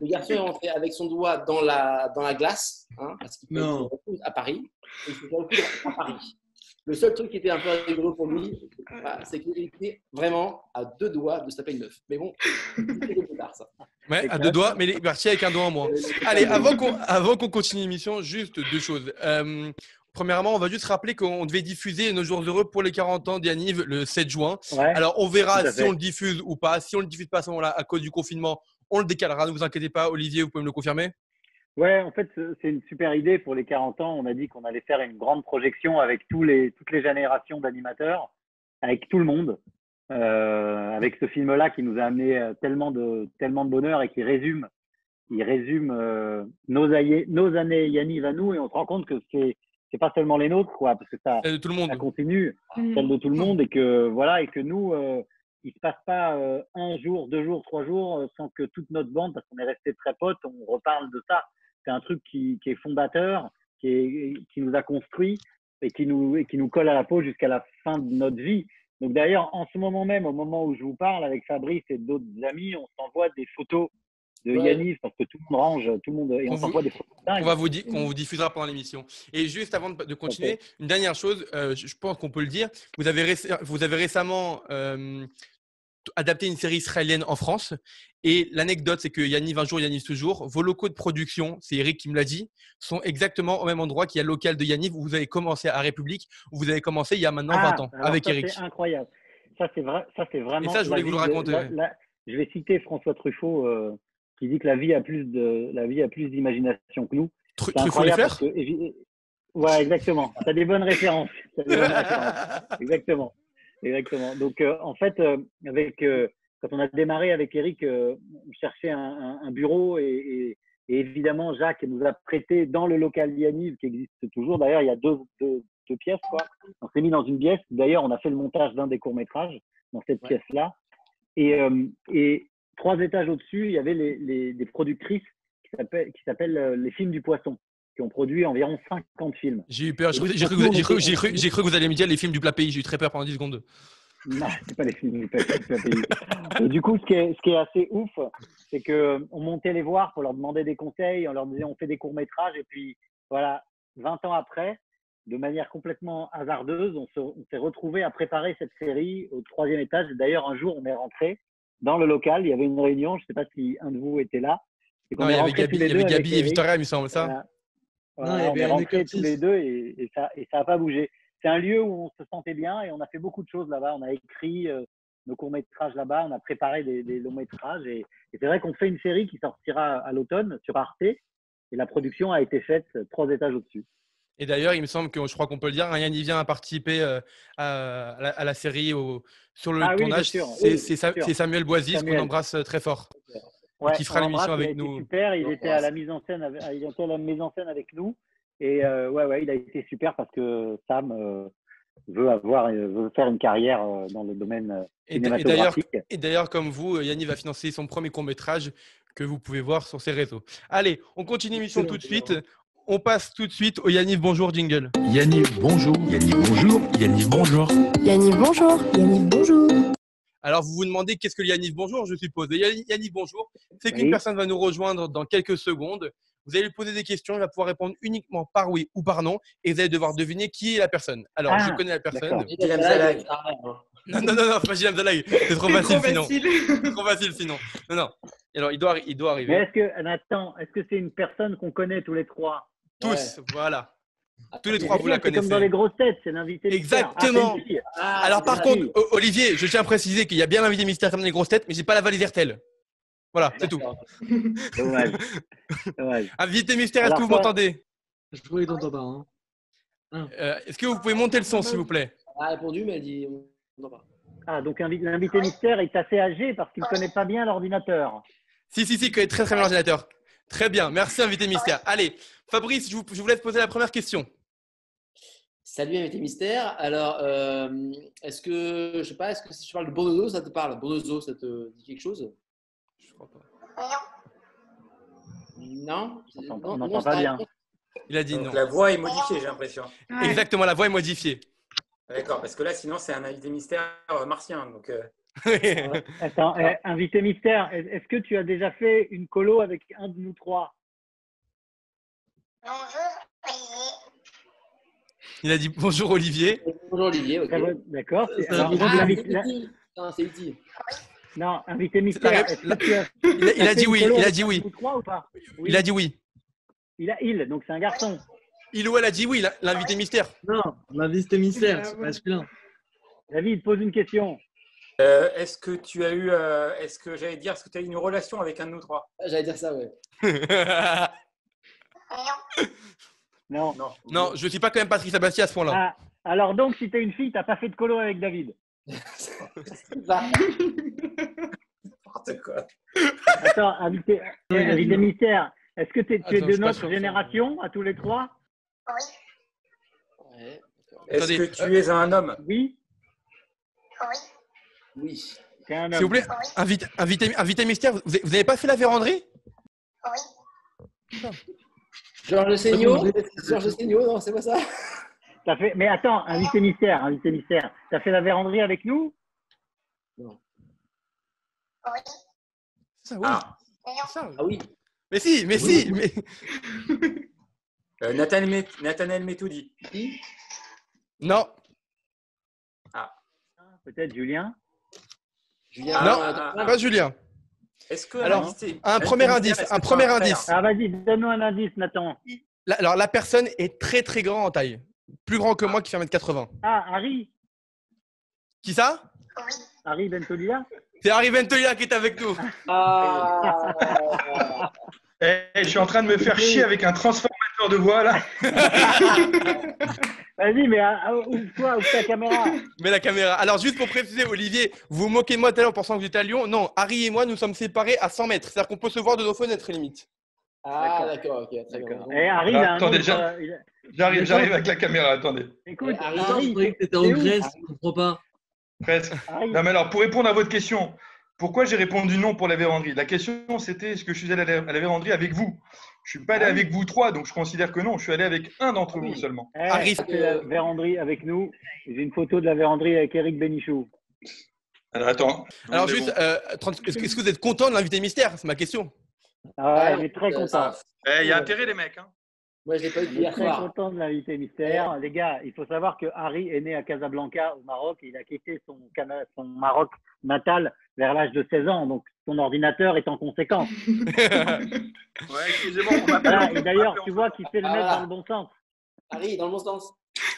Le garçon est rentré avec son doigt dans la, dans la glace, hein, parce qu'il recouvre à Paris. Il recouvre à Paris. Le seul truc qui était un peu rigolo pour lui, bah, c'est qu'il était vraiment à deux doigts de se taper une meuf. Mais bon, c'est plus tard ça. Ouais, à deux doigts, mais il est parti avec un doigt en moins. Allez, avant qu'on avant qu'on continue l'émission, juste deux choses. Euh, premièrement, on va juste rappeler qu'on devait diffuser nos jours heureux pour les 40 ans d'Yaniv le 7 juin. Ouais. Alors, on verra si on le diffuse ou pas. Si on le diffuse pas à ce moment-là, à cause du confinement, on le décalera. Ne vous inquiétez pas, Olivier, vous pouvez me le confirmer? Ouais, en fait, c'est une super idée pour les 40 ans. On a dit qu'on allait faire une grande projection avec tous les, toutes les générations d'animateurs, avec tout le monde, euh, avec ce film-là qui nous a amené euh, tellement de, tellement de bonheur et qui résume, il résume euh, nos, aïe- nos années Yanniv à nous et on se rend compte que c'est c'est pas seulement les nôtres, quoi, parce que ça, Tout le monde. ça continue, Mm. celle de tout le monde et que voilà et que nous euh, il se passe pas euh, un jour deux jours trois jours euh, sans que toute notre bande parce qu'on est resté très potes on reparle de ça c'est un truc qui, qui est fondateur qui est qui nous a construit et qui nous et qui nous colle à la peau jusqu'à la fin de notre vie donc d'ailleurs en ce moment même au moment où je vous parle avec Fabrice et d'autres amis on s'envoie des photos de Ouais. Yanis parce que tout le monde range tout le monde et On s'envoie des photos va vous, qu'on vous diffusera pendant l'émission. Et juste avant de, continuer, une dernière chose, euh, je pense qu'on peut le dire. Vous avez, réc- vous avez récemment euh, adapté une série israélienne en France. Et l'anecdote, c'est que Yanniv un jour, Yanniv toujours. Vos locaux de production, c'est Eric qui me l'a dit, sont exactement au même endroit qu'il y a le local de Yanniv où vous avez commencé à République, où vous avez commencé il y a maintenant Ah, 20 ans avec ça, Eric. C'est incroyable. Ça, c'est vrai, ça, c'est vraiment. Et ça, je voulais la vous le raconter, la- ouais. la- je vais citer François Truffaut euh, qui dit que la vie a plus de, la vie a plus d'imagination que nous. Tru- C'est Truffaut les parce que, ouais, exactement. T'as des bonnes références. T'as des bonnes références. Exactement. Exactement. Donc, euh, en fait, euh, avec, euh, quand on a démarré avec Eric, euh, on cherchait un, un- un bureau et, et- et évidemment, Jacques nous a prêté dans le local Yaniv qui existe toujours. D'ailleurs, il y a deux, deux, deux pièces. Quoi. On s'est mis dans une pièce. D'ailleurs, on a fait le montage d'un des courts-métrages dans cette Ouais. pièce-là. Et, euh, et trois étages au-dessus, il y avait les, les, des productrices qui s'appellent euh, les films du poisson, qui ont produit environ 50 films. J'ai eu peur. J'ai cru, que vous- cru- cru- que alliez me dire les films du plat pays. J'ai eu très peur pendant 10 secondes. Non, c'est pas les films du Papa Pays. Du coup, ce qui est, ce qui est assez ouf, c'est que on montait les voir pour leur demander des conseils, on leur disait on fait des courts métrages, et puis voilà, 20 ans après, de manière complètement hasardeuse, on se- s'est retrouvé à préparer cette série au troisième étage. D'ailleurs, un jour, on est rentré dans le local, il y avait une réunion, je ne sais pas si un de vous était là. Et qu'on Non, il y avait Gabi, il y avait et. Victoria, il me semble ça. Voilà. Non, Voilà, il y on avait est rentrés tous les deux et, et ça et ça n'a pas bougé. c'est un lieu où on se sentait bien et on a fait beaucoup de choses là-bas. On a écrit euh, nos courts-métrages là-bas, on a préparé des, des longs-métrages. Et, et c'est vrai qu'on fait une série qui sortira à l'automne sur Arte. Et la production a été faite trois étages au-dessus. Et d'ailleurs, il me semble que je crois qu'on peut le dire, a participé euh, à, à la, à la série au, sur le Ah tournage. C'est Oui, Samuel Boisis qu'on embrasse euh, très fort. Ouais, qui fera on l'émission avec il nous. Super, il était à la mise en scène, avec- il était à la mise en scène avec nous. Et euh, ouais, ouais, il a été super parce que Sam euh, veut avoir, veut faire une carrière dans le domaine cinématographique. et d'ailleurs, comme vous, Yannick va financer son premier court métrage que vous pouvez voir sur ses réseaux. Allez, on continue l'émission tout de suite. On passe tout de suite au Yannick Bonjour jingle. Yannick, bonjour. Yannick, bonjour. Yannick, bonjour. Yannick, bonjour. Yannick, bonjour. Alors, vous vous demandez qu'est-ce que le Yannick Bonjour, je suppose. Yannick Yannick Bonjour, c'est qu'une Oui. personne va nous rejoindre dans quelques secondes. Vous allez lui poser des questions, il va pouvoir répondre uniquement par oui ou par non, et vous allez devoir deviner qui est la personne. Alors, Ah, je connais la personne. Non, non, non, non, c'est pas Gilles. C'est trop facile trop sinon. C'est trop facile sinon. Non, non. Alors, il doit, il doit Mais arriver. est-ce que, Nathan, est-ce que c'est une personne qu'on connaît tous les trois? Tous, voilà. Tous les trois, vous la c'est comme dans connaissez. les grosses têtes, c'est l'invité. mystère. Exactement. Ah, une fille. Ah, Alors, par contre, Olivier, je tiens à préciser qu'il y a bien l'invité mystère comme dans les grosses têtes, mais j'ai pas la valise RTL. Voilà, c'est tout. D'accord. Dommage. Dommage. Invité mystère, est-ce que vous m'entendez? Je crois qu'il t'entend pas. Hein. Euh, Est-ce que vous pouvez monter le son, s'il vous plaît? Elle a répondu, mais elle dit pas. Ah, donc invi- l'invité mystère est assez âgé parce qu'il ne connaît pas bien l'ordinateur. Si, si, si, que très très bien l'ordinateur. Très bien, merci invité mystère. Allez, Fabrice, je vous, je vous laisse poser la première question. Salut invité mystère. Alors, euh, est-ce que je sais pas, est-ce que si je parle de Bonozo, ça te parle? Bonozo, ça te dit quelque chose? Je crois pas. Non? On n'entend pas bien. Il a dit Donc non. la voix est modifiée, j'ai l'impression. Ouais. Exactement, la voix est modifiée. D'accord, parce que là, sinon, c'est un invité mystère euh, martien. Donc, euh, Attends, Ah. eh, invité mystère, est- est-ce que tu as déjà fait une colo avec un de nous trois? Il a dit bonjour Olivier. Bonjour Olivier. ok. D'accord. c'est- alors, la- E.T. Non, c'est. Non, invité mystère, La- est-ce que tu as, Il a, il fait dit une oui, colo il a avec dit un oui. de nous trois ou pas? Oui. Il a dit oui. Il a il, donc c'est un garçon. Il ou elle a dit oui, la- l'invité mystère. Non, l'invité mystère, c'est Ah, masculin. David, pose une question. Euh, est-ce que tu as eu, euh, est-ce que j'allais dire, est-ce que tu as eu une relation avec un de nous trois? J'allais dire ça, ouais. Non. Non. non, je suis pas quand même Patrick Sabastia à ce point-là. Ah, alors donc, si tu es une fille, tu n'as pas fait de colo avec David? Va. N'importe quoi. Attends, invité, invité mystère, est-ce que t'es- tu es Attends, de notre génération, à tous les trois? Ouais, d'accord. Est-ce Attendez, que tu es un homme? Oui Oui. Homme. S'il vous plaît, invité, invité, invité mystère, vous vous avez pas fait la véranderie? Georges Seigno Oui. Georges Seigno, non, c'est pas ça? T'as fait... Mais attends, invité mystère, invité mystère. Tu as fait la véranderie avec nous? Ça, oui. Ah. Ça, oui. Ah oui. Mais si, mais si, mais Euh, Nathan Met- Nathanaël Metoudi. Qui non, Peut-être Julien? Julien Non. euh, Ah, pas Julien. Est-ce que Alors, un premier indice, un premier indice. Ah, vas-y, donne-nous un indice, Nathan. La- alors la personne est très très grand en taille. Plus grand que moi qui fait 1m80. Ah, Harry Qui ça? Harry Bentolia C'est Harry Ventoya qui est avec nous. Ah, Eh, je suis en train de me faire chier avec un transformateur de voix là. Vas-y, mais ah, ah, ouvre-toi, ouvre ta caméra. Mais la caméra. Alors juste pour préciser, Olivier, vous vous moquez de moi tout à l'heure en pensant que vous étiez à Lyon. Non, Harry et moi, nous sommes séparés à 100 mètres. C'est-à-dire qu'on peut se voir de nos fenêtres limite. Ah, d'accord, ok, très bien. D'accord. Et Harry, il a un Attendez, autre, déjà- euh, J'arrive, j'arrive avec la caméra, attendez. Écoute, Harry, je Harry, croyais que t'étais t'es en Grèce, je comprends pas. Presque. Harry, Non mais alors, pour répondre à votre question, pourquoi j'ai répondu non pour la véranderie? La question c'était est-ce que je suis allé à la, véranderie avec vous? Je suis pas allé Ah oui. avec vous trois, donc je considère que non, je suis allé avec un d'entre Ah oui. vous seulement. eh, Harry, c'est la véranderie avec nous. J'ai une photo de la véranderie avec Eric Benichou. Alors attends. Alors juste, bon. euh, 30 est-ce que, est-ce que vous êtes content de l'invité mystère? C'est ma question. Ah ouais, Ah, il est très euh, content. Eh, Il y a intérêt les mecs. Hein. Moi, je l'ai pas eu soir. content de l'invité mystère. Les gars, il faut savoir que Harry est né à Casablanca, au Maroc. et Il a quitté son, Cana- son Maroc natal vers l'âge de 16 ans. Donc, son ordinateur est en conséquence. Ouais, excusez-moi. Voilà, et d'ailleurs, tu vois qu'il fait le Ah, mettre dans le bon sens. Harry, dans le bon sens.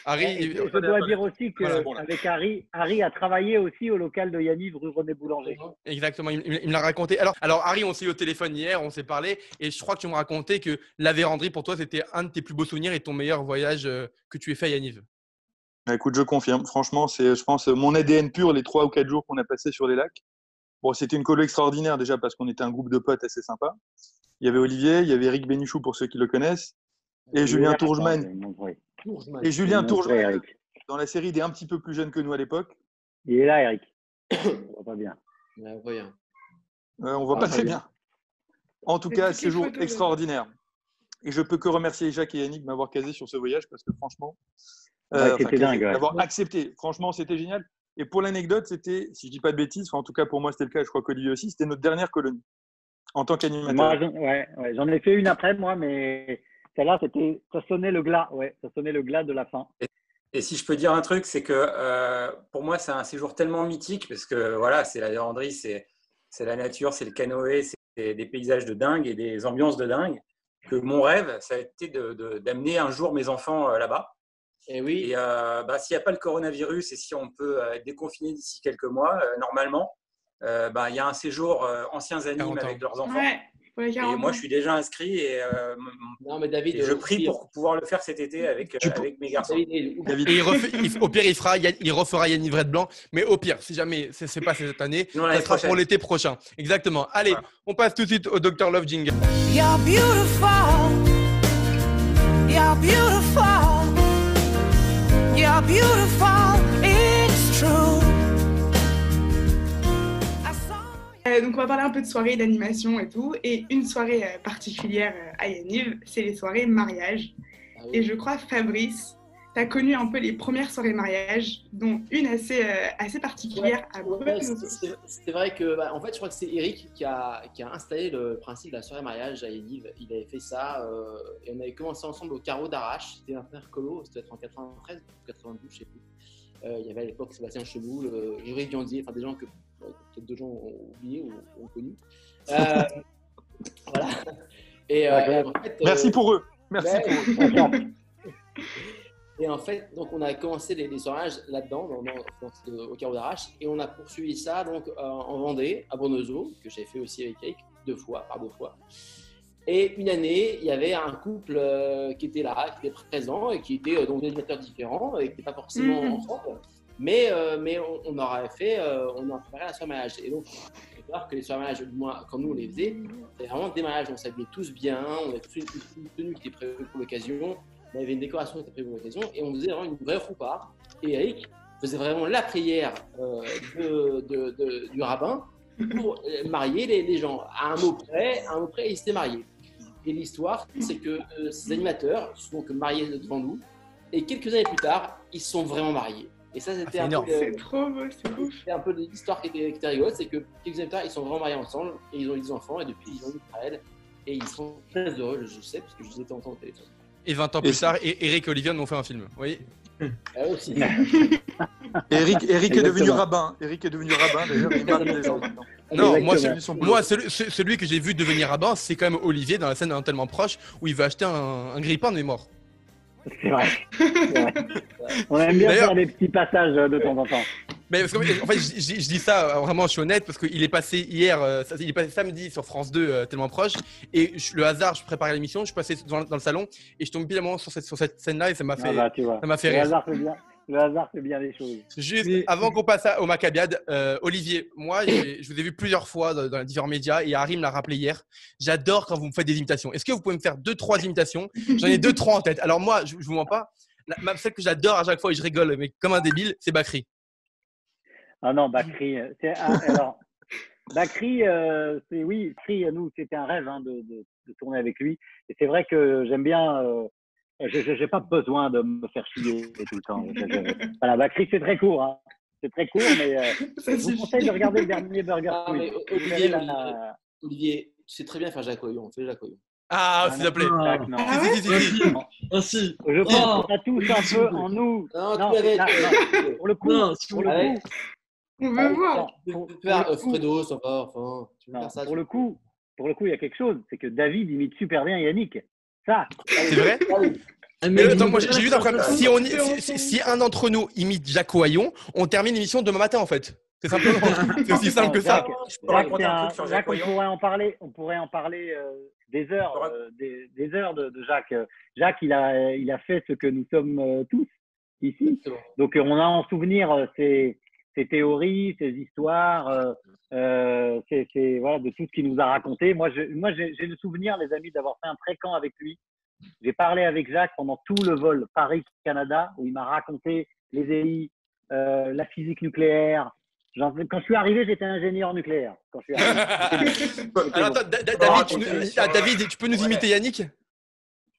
Harry, Et il- je je dois dire aussi Voilà, bon, là. qu'avec Harry, Harry a travaillé aussi au local de Yanniv rue René Boulanger. Exactement, il, me l'a raconté. Alors, alors Harry, on s'est eu au téléphone hier, on s'est parlé, et je crois que tu me racontais que la véranderie, pour toi, c'était un de tes plus beaux souvenirs et ton meilleur voyage euh, que tu aies fait à Yaniv. Bah, écoute, je confirme. Franchement, c'est, je pense, mon ADN pur les trois ou quatre jours qu'on a passé sur les lacs. Bon, c'était une colo extraordinaire déjà parce qu'on était un groupe de potes assez sympa. Il y avait Olivier, il y avait Eric Bénichou pour ceux qui le connaissent, et Julien Tourgeman. Et Julien Tourgeman, dans la série des un petit peu plus jeunes que nous à l'époque. Il est là, Eric. On voit pas bien. voyons. Euh, on voit Ah, pas très bien. bien. En tout cas, séjour extraordinaire. Et je peux que remercier Jacques et Yannick de m'avoir casé sur ce voyage parce que franchement, Ouais, enfin, c'était casé, dingue, ouais. d'avoir accepté. Franchement, c'était génial. Et pour l'anecdote, c'était, si je dis pas de bêtises, enfin, en tout cas pour moi c'était le cas, je crois qu'Olivier aussi, c'était notre dernière colonie en tant qu'animateur. Moi, j'en ouais, ouais, j'en ai fait une après, moi, mais celle-là, c'était, ça sonnait le glas, ouais, ça sonnait le glas de la fin. Et si je peux dire un truc, c'est que euh, pour moi, c'est un séjour tellement mythique parce que voilà, c'est la véranderie, c'est c'est la nature, c'est le canoë, c'est des paysages de dingue et des ambiances de dingue. Que mon rêve, ça a été de- de- d'amener un jour mes enfants euh, là-bas. Et oui. Et euh, bah, s'il n'y a pas le coronavirus et si on peut euh, être déconfiné d'ici quelques mois, euh, normalement, euh, bah, il y a un séjour euh, anciens animes 40 ans. avec leurs enfants. Ouais, Et 40 moi, je suis déjà inscrit et, euh, Non, mais David, et je euh, prie aussi, pour pouvoir le faire cet été avec, euh, avec mes garçons. David, Et il refait- il- au pire, il, fera, il refera Yanniv Red Blanc. Mais au pire, si jamais c'est c'est pas cette année, Non, ça sera pour l'été prochain. Exactement. Allez, on passe tout de suite au Dr Love Jingle. You're beautiful. You're beautiful. You're beautiful. It's true. Euh, donc on va parler un peu de soirée d'animation et tout. Et une soirée euh, particulière euh, à Yaniv, c'est les soirées mariage. Ah Et je crois, Fabrice, tu as connu un peu les premières soirées mariage, dont une assez, assez particulière à Ouais, Besançon. c'est- vrai que, bah, en fait, je crois que c'est Eric qui a, qui a installé le principe de la soirée mariage à Yaniv. Il avait fait ça et on avait commencé ensemble au carreau d'Arrache. C'était un frère colo, c'était en 93 ou 92, je sais plus. Euh, il y avait à l'époque Sébastien Cheboul, euh, Viandier, enfin des gens que peut-être deux gens ont oublié ou ont connus. Euh, voilà. Et, euh, et en fait, euh, Merci pour eux. Merci pour eux. Et en fait, donc on a commencé les, les soirages là-dedans, dans, dans- dans- au carreau d'arrache, et on a poursuivi ça donc euh, en Vendée, à Bonozo, que j'ai fait aussi avec Eric deux fois, par deux fois. Et une année, il y avait un couple euh, qui était là, qui était présent et qui était euh, donc des animateurs différents et qui n'étaient pas forcément Mhm. ensemble. Mais, euh, mais on, on aurait fait, euh, on a préparé la soirée mariage. Et donc, il faut que les soirées mariage, du moins quand nous on les faisait, c'était vraiment des mariages. On s'habillait tous bien, on avait tous une, tenue qui était prévue pour l'occasion, on avait une décoration qui était prévue pour l'occasion, et on faisait vraiment une vraie roupa. Et Eric faisait vraiment la prière euh, du rabbin pour marier les, gens. À un mot près, à un mot près, ils s'étaient mariés. Et l'histoire, c'est que ces animateurs sont mariés devant nous, et quelques années plus tard, ils sont vraiment mariés. Et ça, c'était c'est un, peu, C'est trop beau, c'est ouf. c'était un peu l'histoire qui était, qui était rigolote, c'est que quelques années plus tard, ils sont vraiment mariés ensemble, et ils ont eu des enfants, et depuis, ils ont eu Israël, et ils sont très heureux, je sais, parce que je les ai entendus au téléphone. Et 20 ans plus tard, et Eric et Olivier nous ont fait un film. Oui. Ah, aussi. Eric, Eric est devenu rabbin. Eric est devenu rabbin d'ailleurs. Il marie les gens maintenant. Non, moi, Exactement. celui, moi, celui, ce- celui que j'ai vu devenir rabbin, c'est quand même Olivier dans la scène d'un tellement proche où il va acheter un, un grille-pain de mémoire. C'est vrai. On aime bien faire des petits passages euh, de temps en temps. Mais parce que, en fait, je, dis ça euh, vraiment, je suis honnête parce qu'il est passé hier, euh, il est passé samedi sur France 2, euh, tellement proche. Et je- le hasard, je préparais l'émission, je suis passé dans, dans le salon et je tombe pile à un moment sur cette, sur cette scène-là et ça m'a fait, Ah bah, tu vois. ça m'a fait le rire. hasard fait bien. Le hasard fait bien les choses. Juste avant qu'on passe au Maccabiade, euh, Olivier, moi, je vous ai vu plusieurs fois dans, dans les différents médias et Harry me l'a rappelé hier. J'adore quand vous me faites des imitations. Est-ce que vous pouvez me faire deux, trois imitations? J'en ai deux, trois en tête. Alors moi, je, je vous mens pas. La, celle que j'adore à chaque fois et je rigole, mais comme un débile, c'est Bakri. Ah non, Bakri. euh, ah, alors, Bakri, euh, c'est oui, Bakri, nous, c'était un rêve hein, de, de- de tourner avec lui. Et c'est vrai que j'aime bien. Euh, je n'ai pas besoin de me faire chier tout le temps. Je- je- voilà, Bakri, c'est très court. Hein. C'est très court, mais euh, je vous conseille de regarder le dernier Burger Ah, Quiz. Olivier, la- tu sais très bien faire Jacques Oyon, fais Jacques Oyon. Ah, s'il te plaît. Ah. Ah. Je pense Oh. qu'on a tous un peu en nous. Non, pour le coup, Non, si pour le On Ah, veut voir. Fredo, ça va, enfin. Tu faire ça. pour coup, pour le coup, il y a quelque chose, c'est que David imite super bien Yannick. Ça, C'est vrai Ah Mais attends, moi j'ai la juste un problème. faire Si, on, si, si- si un d'entre nous imite Jacques Oyon, on termine l'émission demain matin en fait. C'est simplement. C'est aussi simple que ça. Jacques, Je peux Jacques, raconter c'est un un- truc sur Jacques, Jacques on pourrait en parler, on pourrait en parler euh, des heures, euh, des, des heures de, de Jacques. Euh, Jacques, il a, il a fait ce que nous sommes euh, tous ici. Donc, euh, on a en souvenir euh, ses, théories, ses histoires, euh, euh, ses- ses- voilà, de tout ce qu'il nous a raconté. Moi, je, moi, j'ai le souvenir, les amis, d'avoir fait un trécamp avec lui. J'ai parlé avec Jacques pendant tout le vol Paris-Canada, où il m'a raconté les EI, euh, la physique nucléaire. Genre, quand je suis arrivé, j'étais ingénieur nucléaire. Quand je suis arrivé. C'était Alors, bon. attends, Da- Da- peux David, tu nous- sur, ah, David, tu peux nous ouais. imiter Yannick?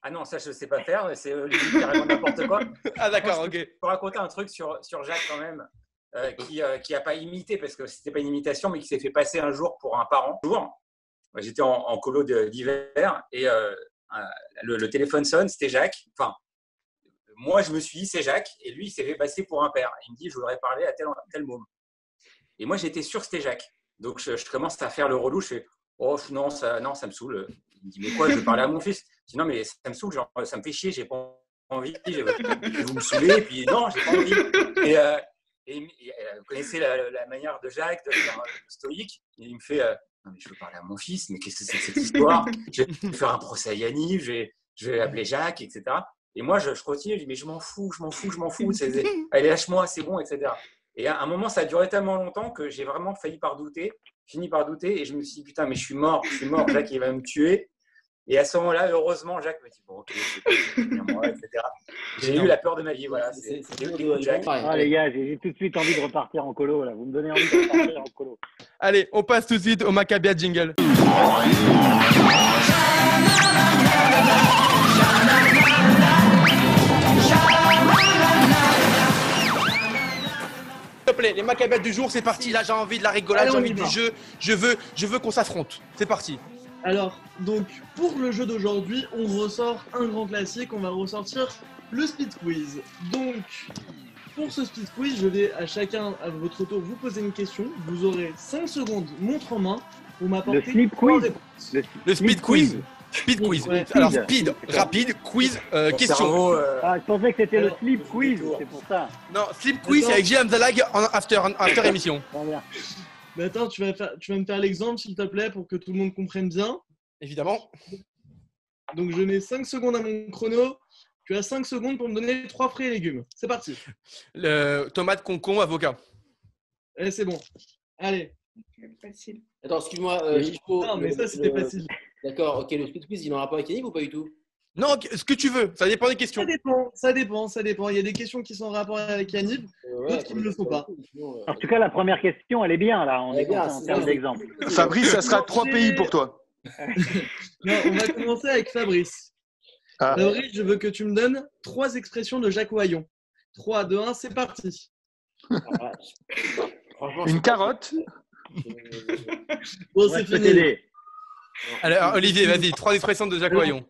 Ah non, ça, je ne sais pas faire. C'est raconte n'importe quoi. Ah d'accord, ok. Je peux raconter un truc sur, sur Jacques quand même, euh, qui euh, qui pas imité, parce que c'était pas une imitation, mais qui s'est fait passer un jour pour un parent. J'étais en, colo d'hiver et euh, le, téléphone sonne, c'était Jacques. Enfin, moi, je me suis dit, c'est Jacques, et lui, il s'est fait passer pour un père. Il me dit, je voudrais parler à tel, tel môme. Et moi, j'étais sûr c'était Jacques. Donc, je, commence à faire le relou. Je fais, oh non, ça, non, ça me saoule. Il me dit, mais quoi, je veux parler à mon fils. Je dis, non, mais ça me saoule, ça me fait chier, j'ai pas envie. Vous me saoulez, et puis non, j'ai pas envie. Et, euh, et, et, euh, vous connaissez la, la manière de Jacques de faire euh, stoïque? Et il me fait, euh, non, mais je veux parler à mon fils, mais qu'est-ce que c'est que cette histoire? Je vais faire un procès à Yanniv, je vais, je vais appeler Jacques, etc. Et moi, je, je continue, je dis, mais je m'en fous, je m'en fous, je m'en fous. c'est- Allez, lâche-moi, c'est bon, etc. Et à un moment, ça a duré tellement longtemps que j'ai vraiment failli par douter, fini par douter, et je me suis dit, putain, mais je suis mort, je suis mort, Jacques, il va me tuer. Et à ce moment-là, heureusement, Jacques m'a dit, bon, ok, c'est moi, etc. J'ai eu la peur de ma vie, voilà. C'est Jacques. Ah, les gars, j'ai tout de suite envie de repartir en colo. Là. Vous me donnez envie de repartir en colo. Allez, on passe tout de suite au Maccabia Jingle. S'il te plaît, les Maccabias du jour, c'est parti. Là, j'ai envie de la rigolade, j'ai envie du jeu. Je veux, je veux qu'on s'affronte. C'est parti. Alors, donc, pour le jeu d'aujourd'hui, on ressort un grand classique, on va ressortir le speed quiz. Donc, pour ce speed quiz, je vais à chacun, à votre tour, vous poser une question. Vous aurez 5 secondes, montre en main, pour m'apporter Le trois quiz. Le, Le speed quiz. Speed quiz. Ouais. Alors, Speed. rapide, quiz, euh, question. cerveau, euh, Ah, je pensais que c'était le slip quiz, c'est pour ça. Non, slip quiz, avec JM The Lag en after, en after émission. Mais attends, tu vas, faire, tu vas me faire l'exemple, s'il te plaît, pour que tout le monde comprenne bien. Évidemment. Donc, je mets 5 secondes à mon chrono. Tu as 5 secondes pour me donner 3 fruits et légumes. C'est parti. Le tomate, concombre, avocat. Allez, c'est bon. Allez. Facile. Attends, excuse-moi, euh, Chico, Non, mais le- ça, c'était le- facile. D'accord, ok, le speed quiz, il en rapport avec Yannick ou pas du tout? Non, ce que tu veux. Ça dépend des questions. Ça dépend, ça dépend, ça dépend. Il y a des questions qui sont en rapport avec Yannick, Euh, ouais, d'autres qui ne le sont pas. euh, En tout cas, la première question, elle est bien, là. On est est bien, en c'est termes d'exemple. Fabrice, ça sera Non, trois pays pour toi. Non, on va commencer avec Fabrice. Ah. Fabrice, je veux que tu me donnes trois expressions de Jacques Oyon. 3, 2, 1, c'est parti. Une carotte. Bon, c'est fini. Alors, Olivier, vas-y. Trois expressions de Jacques Oyon.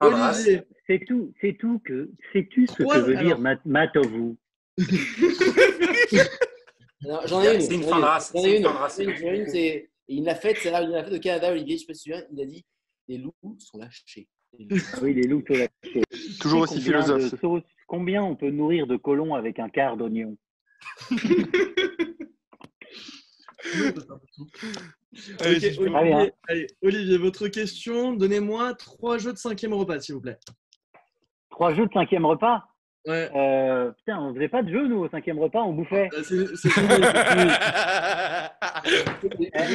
Embrasse. Olivier, C'est tout, c'est tout que. Sais-tu ce que veut alors. dire mat- Matovu J'en ai une. C'est une fin de race, J'en c'est ai une c'est- Il l'a faite, c'est là, il l'a fait au Canada, Olivier, je sais pas si tu il a dit les loups sont lâchés. Ah Oui, les loups sont lâchés. Toujours aussi philosophe. Combien on peut nourrir de colons avec un quart d'oignon? Allez, bien. Olivier, allez, Olivier, votre question. Donnez-moi trois jeux de cinquième repas, s'il vous plaît. Trois jeux de cinquième repas Ouais. euh, Putain, on faisait pas de jeux, nous, au cinquième repas, on bouffait. C'est les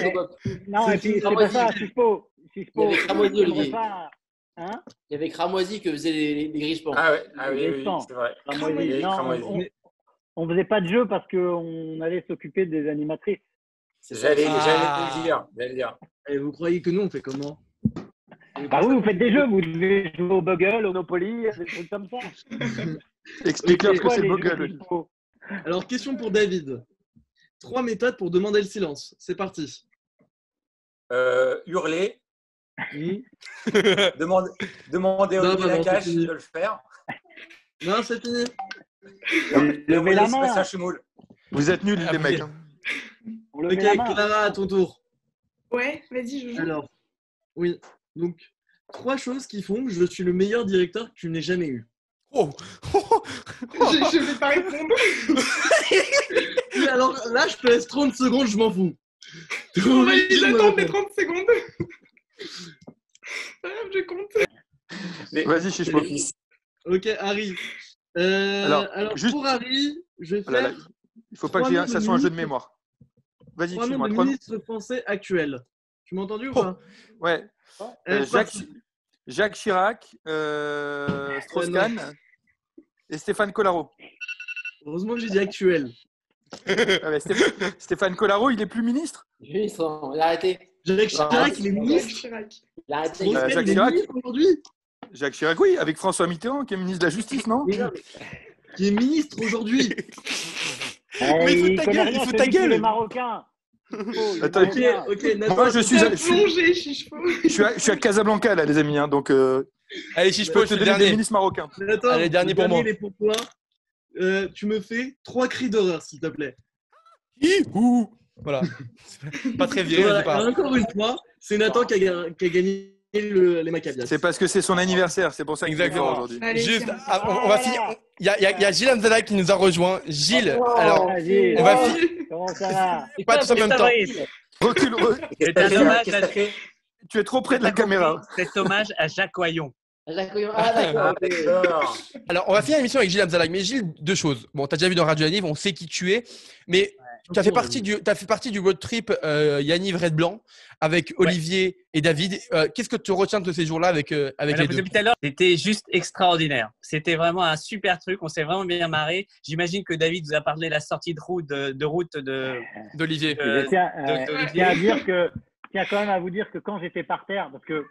loups, hop. Non, C'est et puis c'est pas ça, Il y avait cramoisi, cinquième Olivier. repas, Hein Il y avait Cramoisi que faisaient les, les, les grispans. Ah ouais, ah oui, c'est vrai. Cramoisi. Non, Cramoisi. on, on faisait pas de jeux parce qu'on allait s'occuper des animatrices. J'allais Ah. j'allais le dire. j'allais le dire. Et vous croyez que nous, on fait comment? Bah oui, vous faites des jeux, vous devez jouer au Bugle, au Monopoly, des trucs comme ça. Explique-leur ce que c'est les le jeux Bogle. Sispo Alors, question pour David. Trois méthodes pour demander le silence. C'est parti. Euh, hurler, demande, demander à Non, c'est fini. de le faire. Non, c'est fini. Levez la main. Vous êtes nuls, Ah, les vous mecs. hein. On Ok, la main. Clara, à ton tour. Ouais, vas-y, je joue. Alors, oui. Donc, trois choses qui font que je suis le meilleur directeur que tu n'aies jamais eu. Oh Je ne vais pas répondre. Mais alors là, je te laisse 30 secondes, je m'en fous. On va les répondre. 30 secondes. Je compte. Vas-y, Chichpo. Ok, Harry. Euh, Alors, alors, juste- pour Harry, je vais Oh là là, faire Il faut pas que ça soit un jeu de mémoire. Vas-y, trois noms excuse-moi. de trois noms. ministres français actuels. Tu m'as entendu ou Oh. pas? Ouais. Euh, Euh, Jacques, Chirac, euh, Strauss-Kahn et Stéphane Collaro. Heureusement que j'ai dit actuel. Ah Stéphane, Stéphane Collaro, il est plus ministre? Il s'en- il a arrêté. Jacques Chirac, il est ministre? Chirac. Il a arrêté. Euh, Jacques Chirac. aujourd'hui? Jacques Chirac, oui, avec François Mitterrand, qui est ministre de la Justice, non? Qui est ministre aujourd'hui? Mais il faut ta gueule, rien, il faut celui ta gueule. marocain. Oh, il est Attends, Ok, marocain. ok, Nathan. Moi, je suis, T'as je plongé, je suis à, je suis à Casablanca, là, les amis. hein, donc, euh, Allez, peux je te suis le dernier. ministres marocains. Nathan, Allez, dernier pour moi. pour toi. Euh, tu me fais trois cris d'horreur, s'il te plaît. Ouh. Voilà. pas très viril, Voilà, pas. encore une fois, c'est Nathan qui a, ga- qui a gagné le- les Maccabias. C'est parce que c'est son anniversaire, c'est pour ça qu'il est Exactement. fort aujourd'hui. Juste, ah, on, on va finir. Il y a, il y a- il y a Gilles qui nous a rejoint. Gilles, alors, Ah, Gilles. on va Oh, finir. Comment ça va Pas tous en même temps. Recule, re- C'est un hommage à, tu es trop près de la T'as caméra. C'est hommage à Jacques Oyon. Ah. Alors, on va finir l'émission avec Gilles Hamzalag. Mais Gilles, deux choses. Bon, tu as déjà vu dans Radio Yaniv, on sait qui tu es. Mais tu as fait partie du, as fait partie du road trip euh, Yaniv Red Blanc avec Olivier et David. Euh, Qu'est-ce que tu retiens de ces jours-là avec, euh, avec Alors, les deux? depuis tout à l'heure, c'était juste extraordinaire. C'était vraiment un super truc. On s'est vraiment bien marré. J'imagine que David vous a parlé de la sortie de route de, de route de d'Olivier. de- Je tiens, de- euh, tiens à dire que, tiens quand même à vous dire que quand j'étais par terre, parce que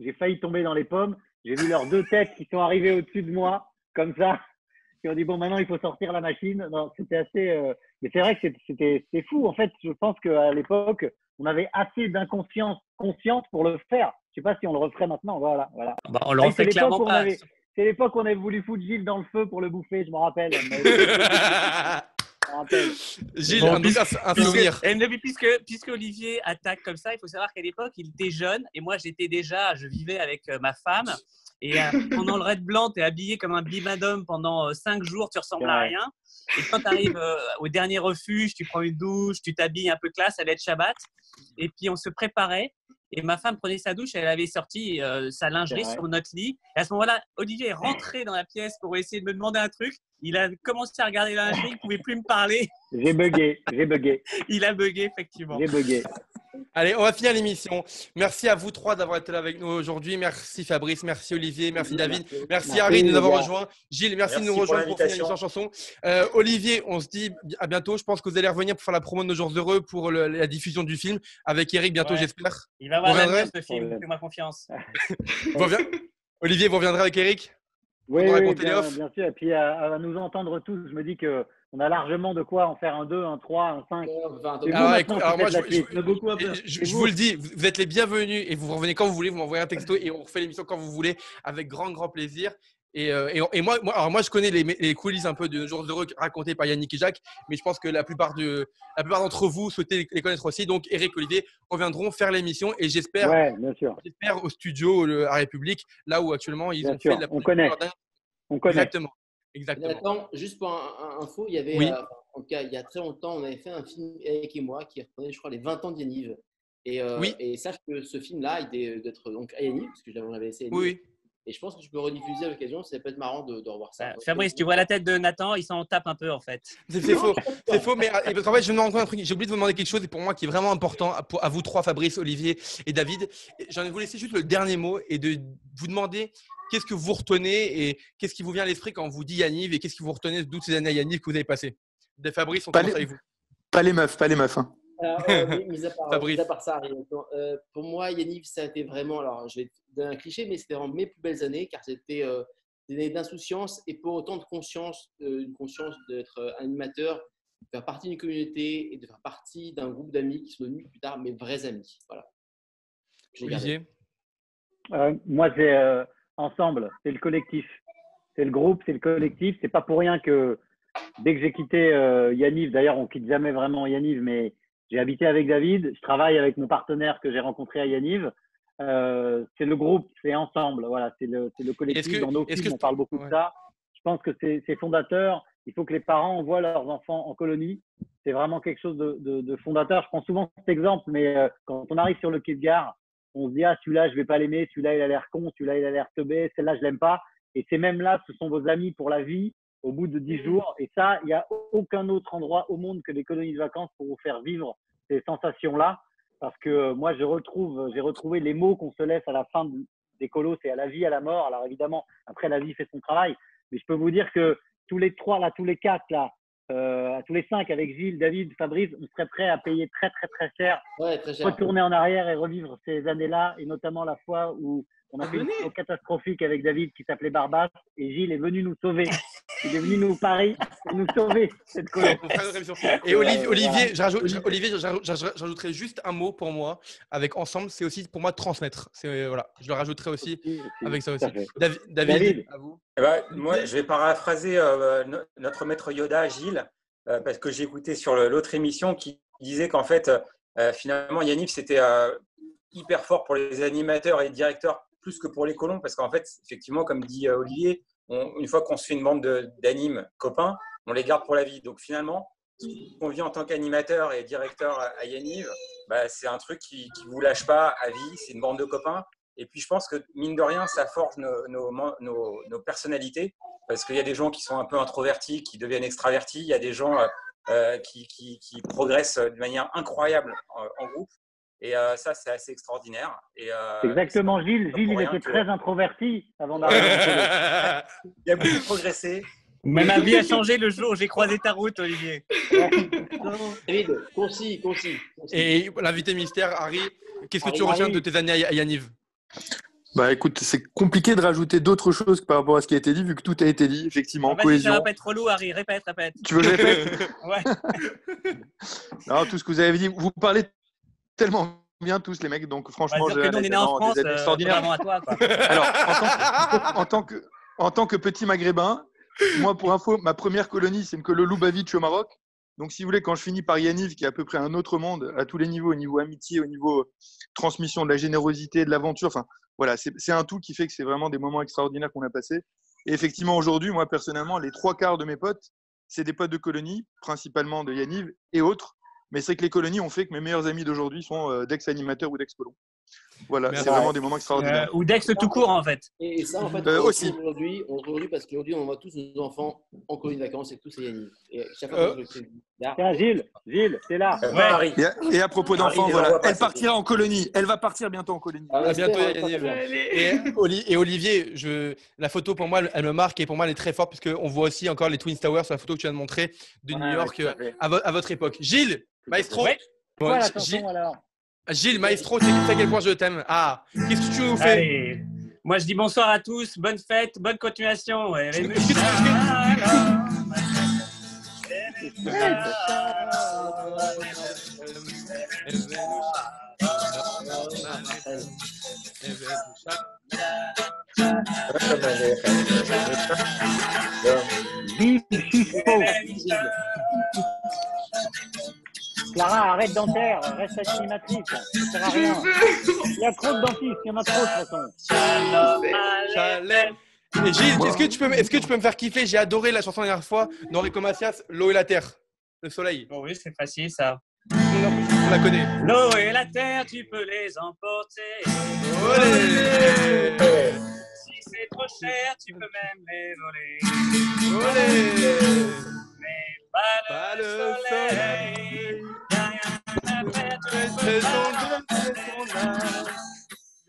j'ai failli tomber dans les pommes, j'ai vu leurs deux têtes qui sont arrivées au-dessus de moi, comme ça, qui ont dit bon maintenant il faut sortir la machine. Non, c'était assez, euh, mais c'est vrai que c'était- c'était fou. En fait, je pense qu'à l'époque, on avait assez d'inconscience consciente pour le faire. Je sais pas si on le referait maintenant. Voilà, voilà. Bah, on le refait c'est clairement où on pas. avait- C'est l'époque où on avait voulu foutre Gilles dans le feu pour le bouffer, je me rappelle. Gilles, Bon, un, donc, un- puisque- souvenir. et depuis- puisque, puisque Olivier attaque comme ça, il faut savoir qu'à l'époque, il était jeune et moi, j'étais déjà, je vivais avec euh, ma femme. Et euh, pendant le Red Blanc, tu es habillé comme un bimadome pendant euh, cinq jours, tu ressembles à rien. Et quand tu arrives au dernier refuge, tu prends une douche, tu t'habilles un peu classe, allait être Shabbat. Et puis on se préparait. Et ma femme prenait sa douche, elle avait sorti euh, sa lingerie sur notre lit. Et à ce moment-là, Olivier est rentré dans la pièce pour essayer de me demander un truc. Il a commencé à regarder la lingerie, il pouvait plus me parler. J'ai bugué, j'ai bugué, Il a bugué, effectivement. j'ai bugué. Allez, on va finir l'émission. Merci à vous trois d'avoir été là avec nous aujourd'hui. Merci Fabrice, merci Olivier, merci David, merci Harry de nous avoir rejoints. Gilles, merci, de nous pour rejoindre pour finir l'invitation. l'émission chanson. Euh, Olivier, on se dit à bientôt. Je pense que vous allez revenir pour faire la promo de Nos Jours Heureux pour le- la diffusion du film avec Eric bientôt, Ouais. j'espère. Il va voir la ce film, fais-moi confiance. Vous reviendrez- Olivier, vous reviendrez avec Eric Oui, nous oui, raconter les bien, bien sûr. Et puis à, à nous entendre tous, je me dis que on a largement de quoi en faire un 2, un 3, un 5. On peut faire un C'est top vous Alors, maintenant écoute, qui alors moi, faites la je- vous le dis, vous êtes les bienvenus et vous revenez quand vous voulez, vous m'envoyez un texto et on refait l'émission quand vous voulez avec grand, grand plaisir. Et, euh, et, et moi, moi, alors moi, je connais les, les coulisses un peu de Jours Heureux racontés par Yannick et Jacques, mais je pense que la plupart, de, la plupart d'entre vous souhaitez les connaître aussi. Donc, Eric, Olivier reviendront faire l'émission et j'espère Ouais, bien sûr, j'espère au studio le- à République, là où actuellement ils Bien ont sûr, fait la on connaît. on connaît. Exactement. Exactement. Nathan, juste pour un, un- info, il y avait, Oui. euh, en tout cas, il y a très longtemps, on avait fait un film, Eric et moi, qui reprenait, je crois, les 20 ans d'Yaniv. Et, euh, Oui. et sache que ce film-là, il est d'être donc à Yaniv, parce que j'avais- Oui, Yaniv. oui. Et je pense que tu peux rediffuser à l'occasion, ça peut être marrant de, de revoir ça. Euh, Fabrice, tu vois la tête de Nathan, il s'en tape un peu en fait. C'est faux, c'est faux, mais et parce qu'en fait, je me rends compte truc. J'ai oublié de vous demander quelque chose, et pour moi, qui est vraiment important à, vous trois, Fabrice, Olivier et David. J'en ai vous laisser juste le dernier mot et de vous demander qu'est-ce que vous retenez et qu'est-ce qui vous vient à l'esprit quand on vous dit Yanniv et qu'est-ce que vous retenez de toutes ces années à Yanniv que vous avez passées? De Fabrice, on Pas commence les- avec vous. Pas les meufs, pas les meufs. hein. Alors, euh, mis- à part, Fabrice. mis à part ça, euh, pour moi, Yaniv, ça a été vraiment, alors je vais te donner un cliché, mais c'était vraiment mes plus belles années, car c'était euh, des années d'insouciance et pour autant de conscience, euh, une conscience d'être euh, animateur, de faire partie d'une communauté et de faire partie d'un groupe d'amis qui sont devenus plus tard mes vrais amis. Voilà. Olivier? Euh, moi, c'est euh, ensemble, c'est le collectif. C'est le groupe, c'est le collectif. C'est pas pour rien que dès que j'ai quitté euh, Yaniv, d'ailleurs, on quitte jamais vraiment Yaniv, mais j'ai habité avec David. Je travaille avec mon partenaire que j'ai rencontré à Yaniv. Euh, c'est le groupe, c'est ensemble. Voilà, c'est le, c'est le collectif. que- Dans nos est-ce films, que- on parle beaucoup ouais. de ça. Je pense que c'est fondateur. Il faut que les parents envoient leurs enfants en colonie. C'est vraiment quelque chose de, de- de fondateur. Je prends souvent cet exemple, mais euh, quand on arrive sur le quai de gare, on se dit ah celui-là je vais pas l'aimer, celui-là il a l'air con, celui-là il a l'air teubé, celle-là je l'aime pas. Et ces mêmes-là, ce sont vos amis pour la vie au bout de dix jours. Et ça, il n'y a aucun autre endroit au monde que les colonies de vacances pour vous faire vivre ces sensations-là. Parce que euh, moi, je retrouve, j'ai retrouvé les mots qu'on se laisse à la fin de- des colos, c'est à la vie, à la mort. Alors évidemment, après la vie fait son travail, mais je peux vous dire que tous les trois là, tous les quatre là, euh, tous les cinq avec Gilles, David, Fabrice, on serait prêt à payer très très très cher, Ouais, très cher. retourner en arrière et revivre ces années-là, et notamment la fois où on a fait une catastrophique avec David qui s'appelait Barbas, et Gilles est venu nous sauver. Il est venu nous Paris pour nous sauver cette révision. Et Olivier, Euh, Olivier, j'ajouterais juste un mot pour moi avec ensemble, c'est aussi pour moi transmettre. C'est voilà, je le rajouterai aussi avec ça aussi. David, à vous. Eh ben, moi, je vais paraphraser euh, no- notre maître Yoda, Gilles, euh, parce que j'ai écouté sur l'autre émission qui disait qu'en fait, euh, finalement, Yaniv, c'était euh, hyper fort pour les animateurs et les directeurs plus que pour les colons, parce qu'en fait, effectivement, comme dit euh, Olivier, une fois qu'on se fait une bande de- d'animes copains, on les garde pour la vie. Donc finalement, ce qu'on vit en tant qu'animateur et directeur à, Yaniv, bah, c'est un truc qui ne vous lâche pas à vie, c'est une bande de copains. Et puis je pense que mine de rien, ça forge nos, nos, nos- nos personnalités, parce qu'il y a des gens qui sont un peu introvertis, qui deviennent extravertis, il y a des gens euh, euh, qui, qui- qui progressent de manière incroyable en, en groupe. Et euh, ça, c'est assez extraordinaire. Et, euh, Exactement, Gilles. Gilles, il était que- très introverti avant d'arriver. Il a beaucoup progressé. Mais ma vie a changé le jour où j'ai croisé ta route, Olivier. David, concis, concis. concis. Et l'invité mystère, Harry, qu'est-ce que tu Harry, retiens Harry. de tes années à Yaniv? Bah écoute, c'est compliqué de rajouter d'autres choses par rapport à ce qui a été dit, vu que tout a été dit, effectivement, Ah, ça cohésion. va pas être relou, Harry. Répète, répète. Tu veux que je répète Ouais. Non, tout ce que vous avez dit, vous parlez tellement bien tous les mecs, donc franchement, dire que j'ai nous, on est né en France, des euh, extraordinaires. à toi. Quoi. Alors, en tant, que, en tant que que petit maghrébin, moi pour info, ma première colonie, c'est une colo Lubavitch au Maroc. Donc, si vous voulez, quand je finis par Yaniv, qui est à peu près un autre monde à tous les niveaux, au niveau amitié, au niveau transmission de la générosité, de l'aventure, enfin voilà, c'est c'est un tout qui fait que c'est vraiment des moments extraordinaires qu'on a passés. Et effectivement, aujourd'hui, moi personnellement, les trois quarts de mes potes, c'est des potes de colonie, principalement de Yaniv et autres. Mais c'est que les colonies ont fait que mes meilleurs amis d'aujourd'hui sont euh, d'ex-animateurs ou d'ex-colons. Voilà, c'est vraiment des moments extraordinaires. Euh, ou Dex tout court, en fait. Et, et ça, en fait, Euh, aussi. aujourd'hui, parce qu'aujourd'hui, on voit tous nos enfants en colonie de vacances et tous à Yannick. Et chaque fois Euh. que je fais là, Tiens, Gilles, Gilles, t'es là. Ouais. Et à, et à propos d'enfants, voilà, elle c'est partira en colonie. Elle va partir bientôt en colonie. Ah, À bientôt, Allez. Et, Oli- et Olivier, je, la photo pour moi, elle, me marque et pour moi, elle est très forte parce qu'on voit aussi encore les Twin Towers sur la photo que tu viens de montrer de New York à euh, fait. à, vo- à votre époque. Gilles, maestro. Ouais. Bon, Voilà, Gilles, alors. Gilles, maestro, tu sais à quel point je t'aime. Ah, qu'est-ce que tu nous fais Allez. Moi, je dis bonsoir à tous, bonne fête, bonne continuation. Et les Dentaire, reste animatrice. Ça sert à rien. Il y a trop de dentistes, il y en a trop de toute façon. Gilles, est-ce que, tu peux, me- est-ce que tu peux me faire kiffer? J'ai adoré la chanson la dernière fois d'Enrico Macias, L'eau et la terre, le soleil. Bon, oui, c'est facile ça. On la connaît. L'eau et la terre, tu peux les emporter. Olé Si c'est trop cher, tu peux même les voler. Olé Mais pas Pas le, le soleil. Son âme.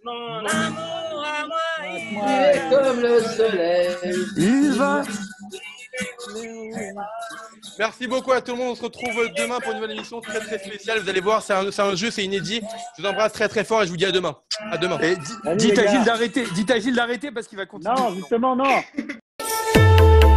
Mon amour à moi, il il est comme le soleil. Il va. Merci beaucoup à tout le monde. On se retrouve demain pour une nouvelle émission très très spéciale. Vous allez voir, c'est un, c'est un jeu, c'est inédit. Je vous embrasse très très fort et je vous dis à demain. À demain. Et dites à. Gilles d'arrêter. Dites à Gilles d'arrêter parce qu'il va continuer. Non, justement, non.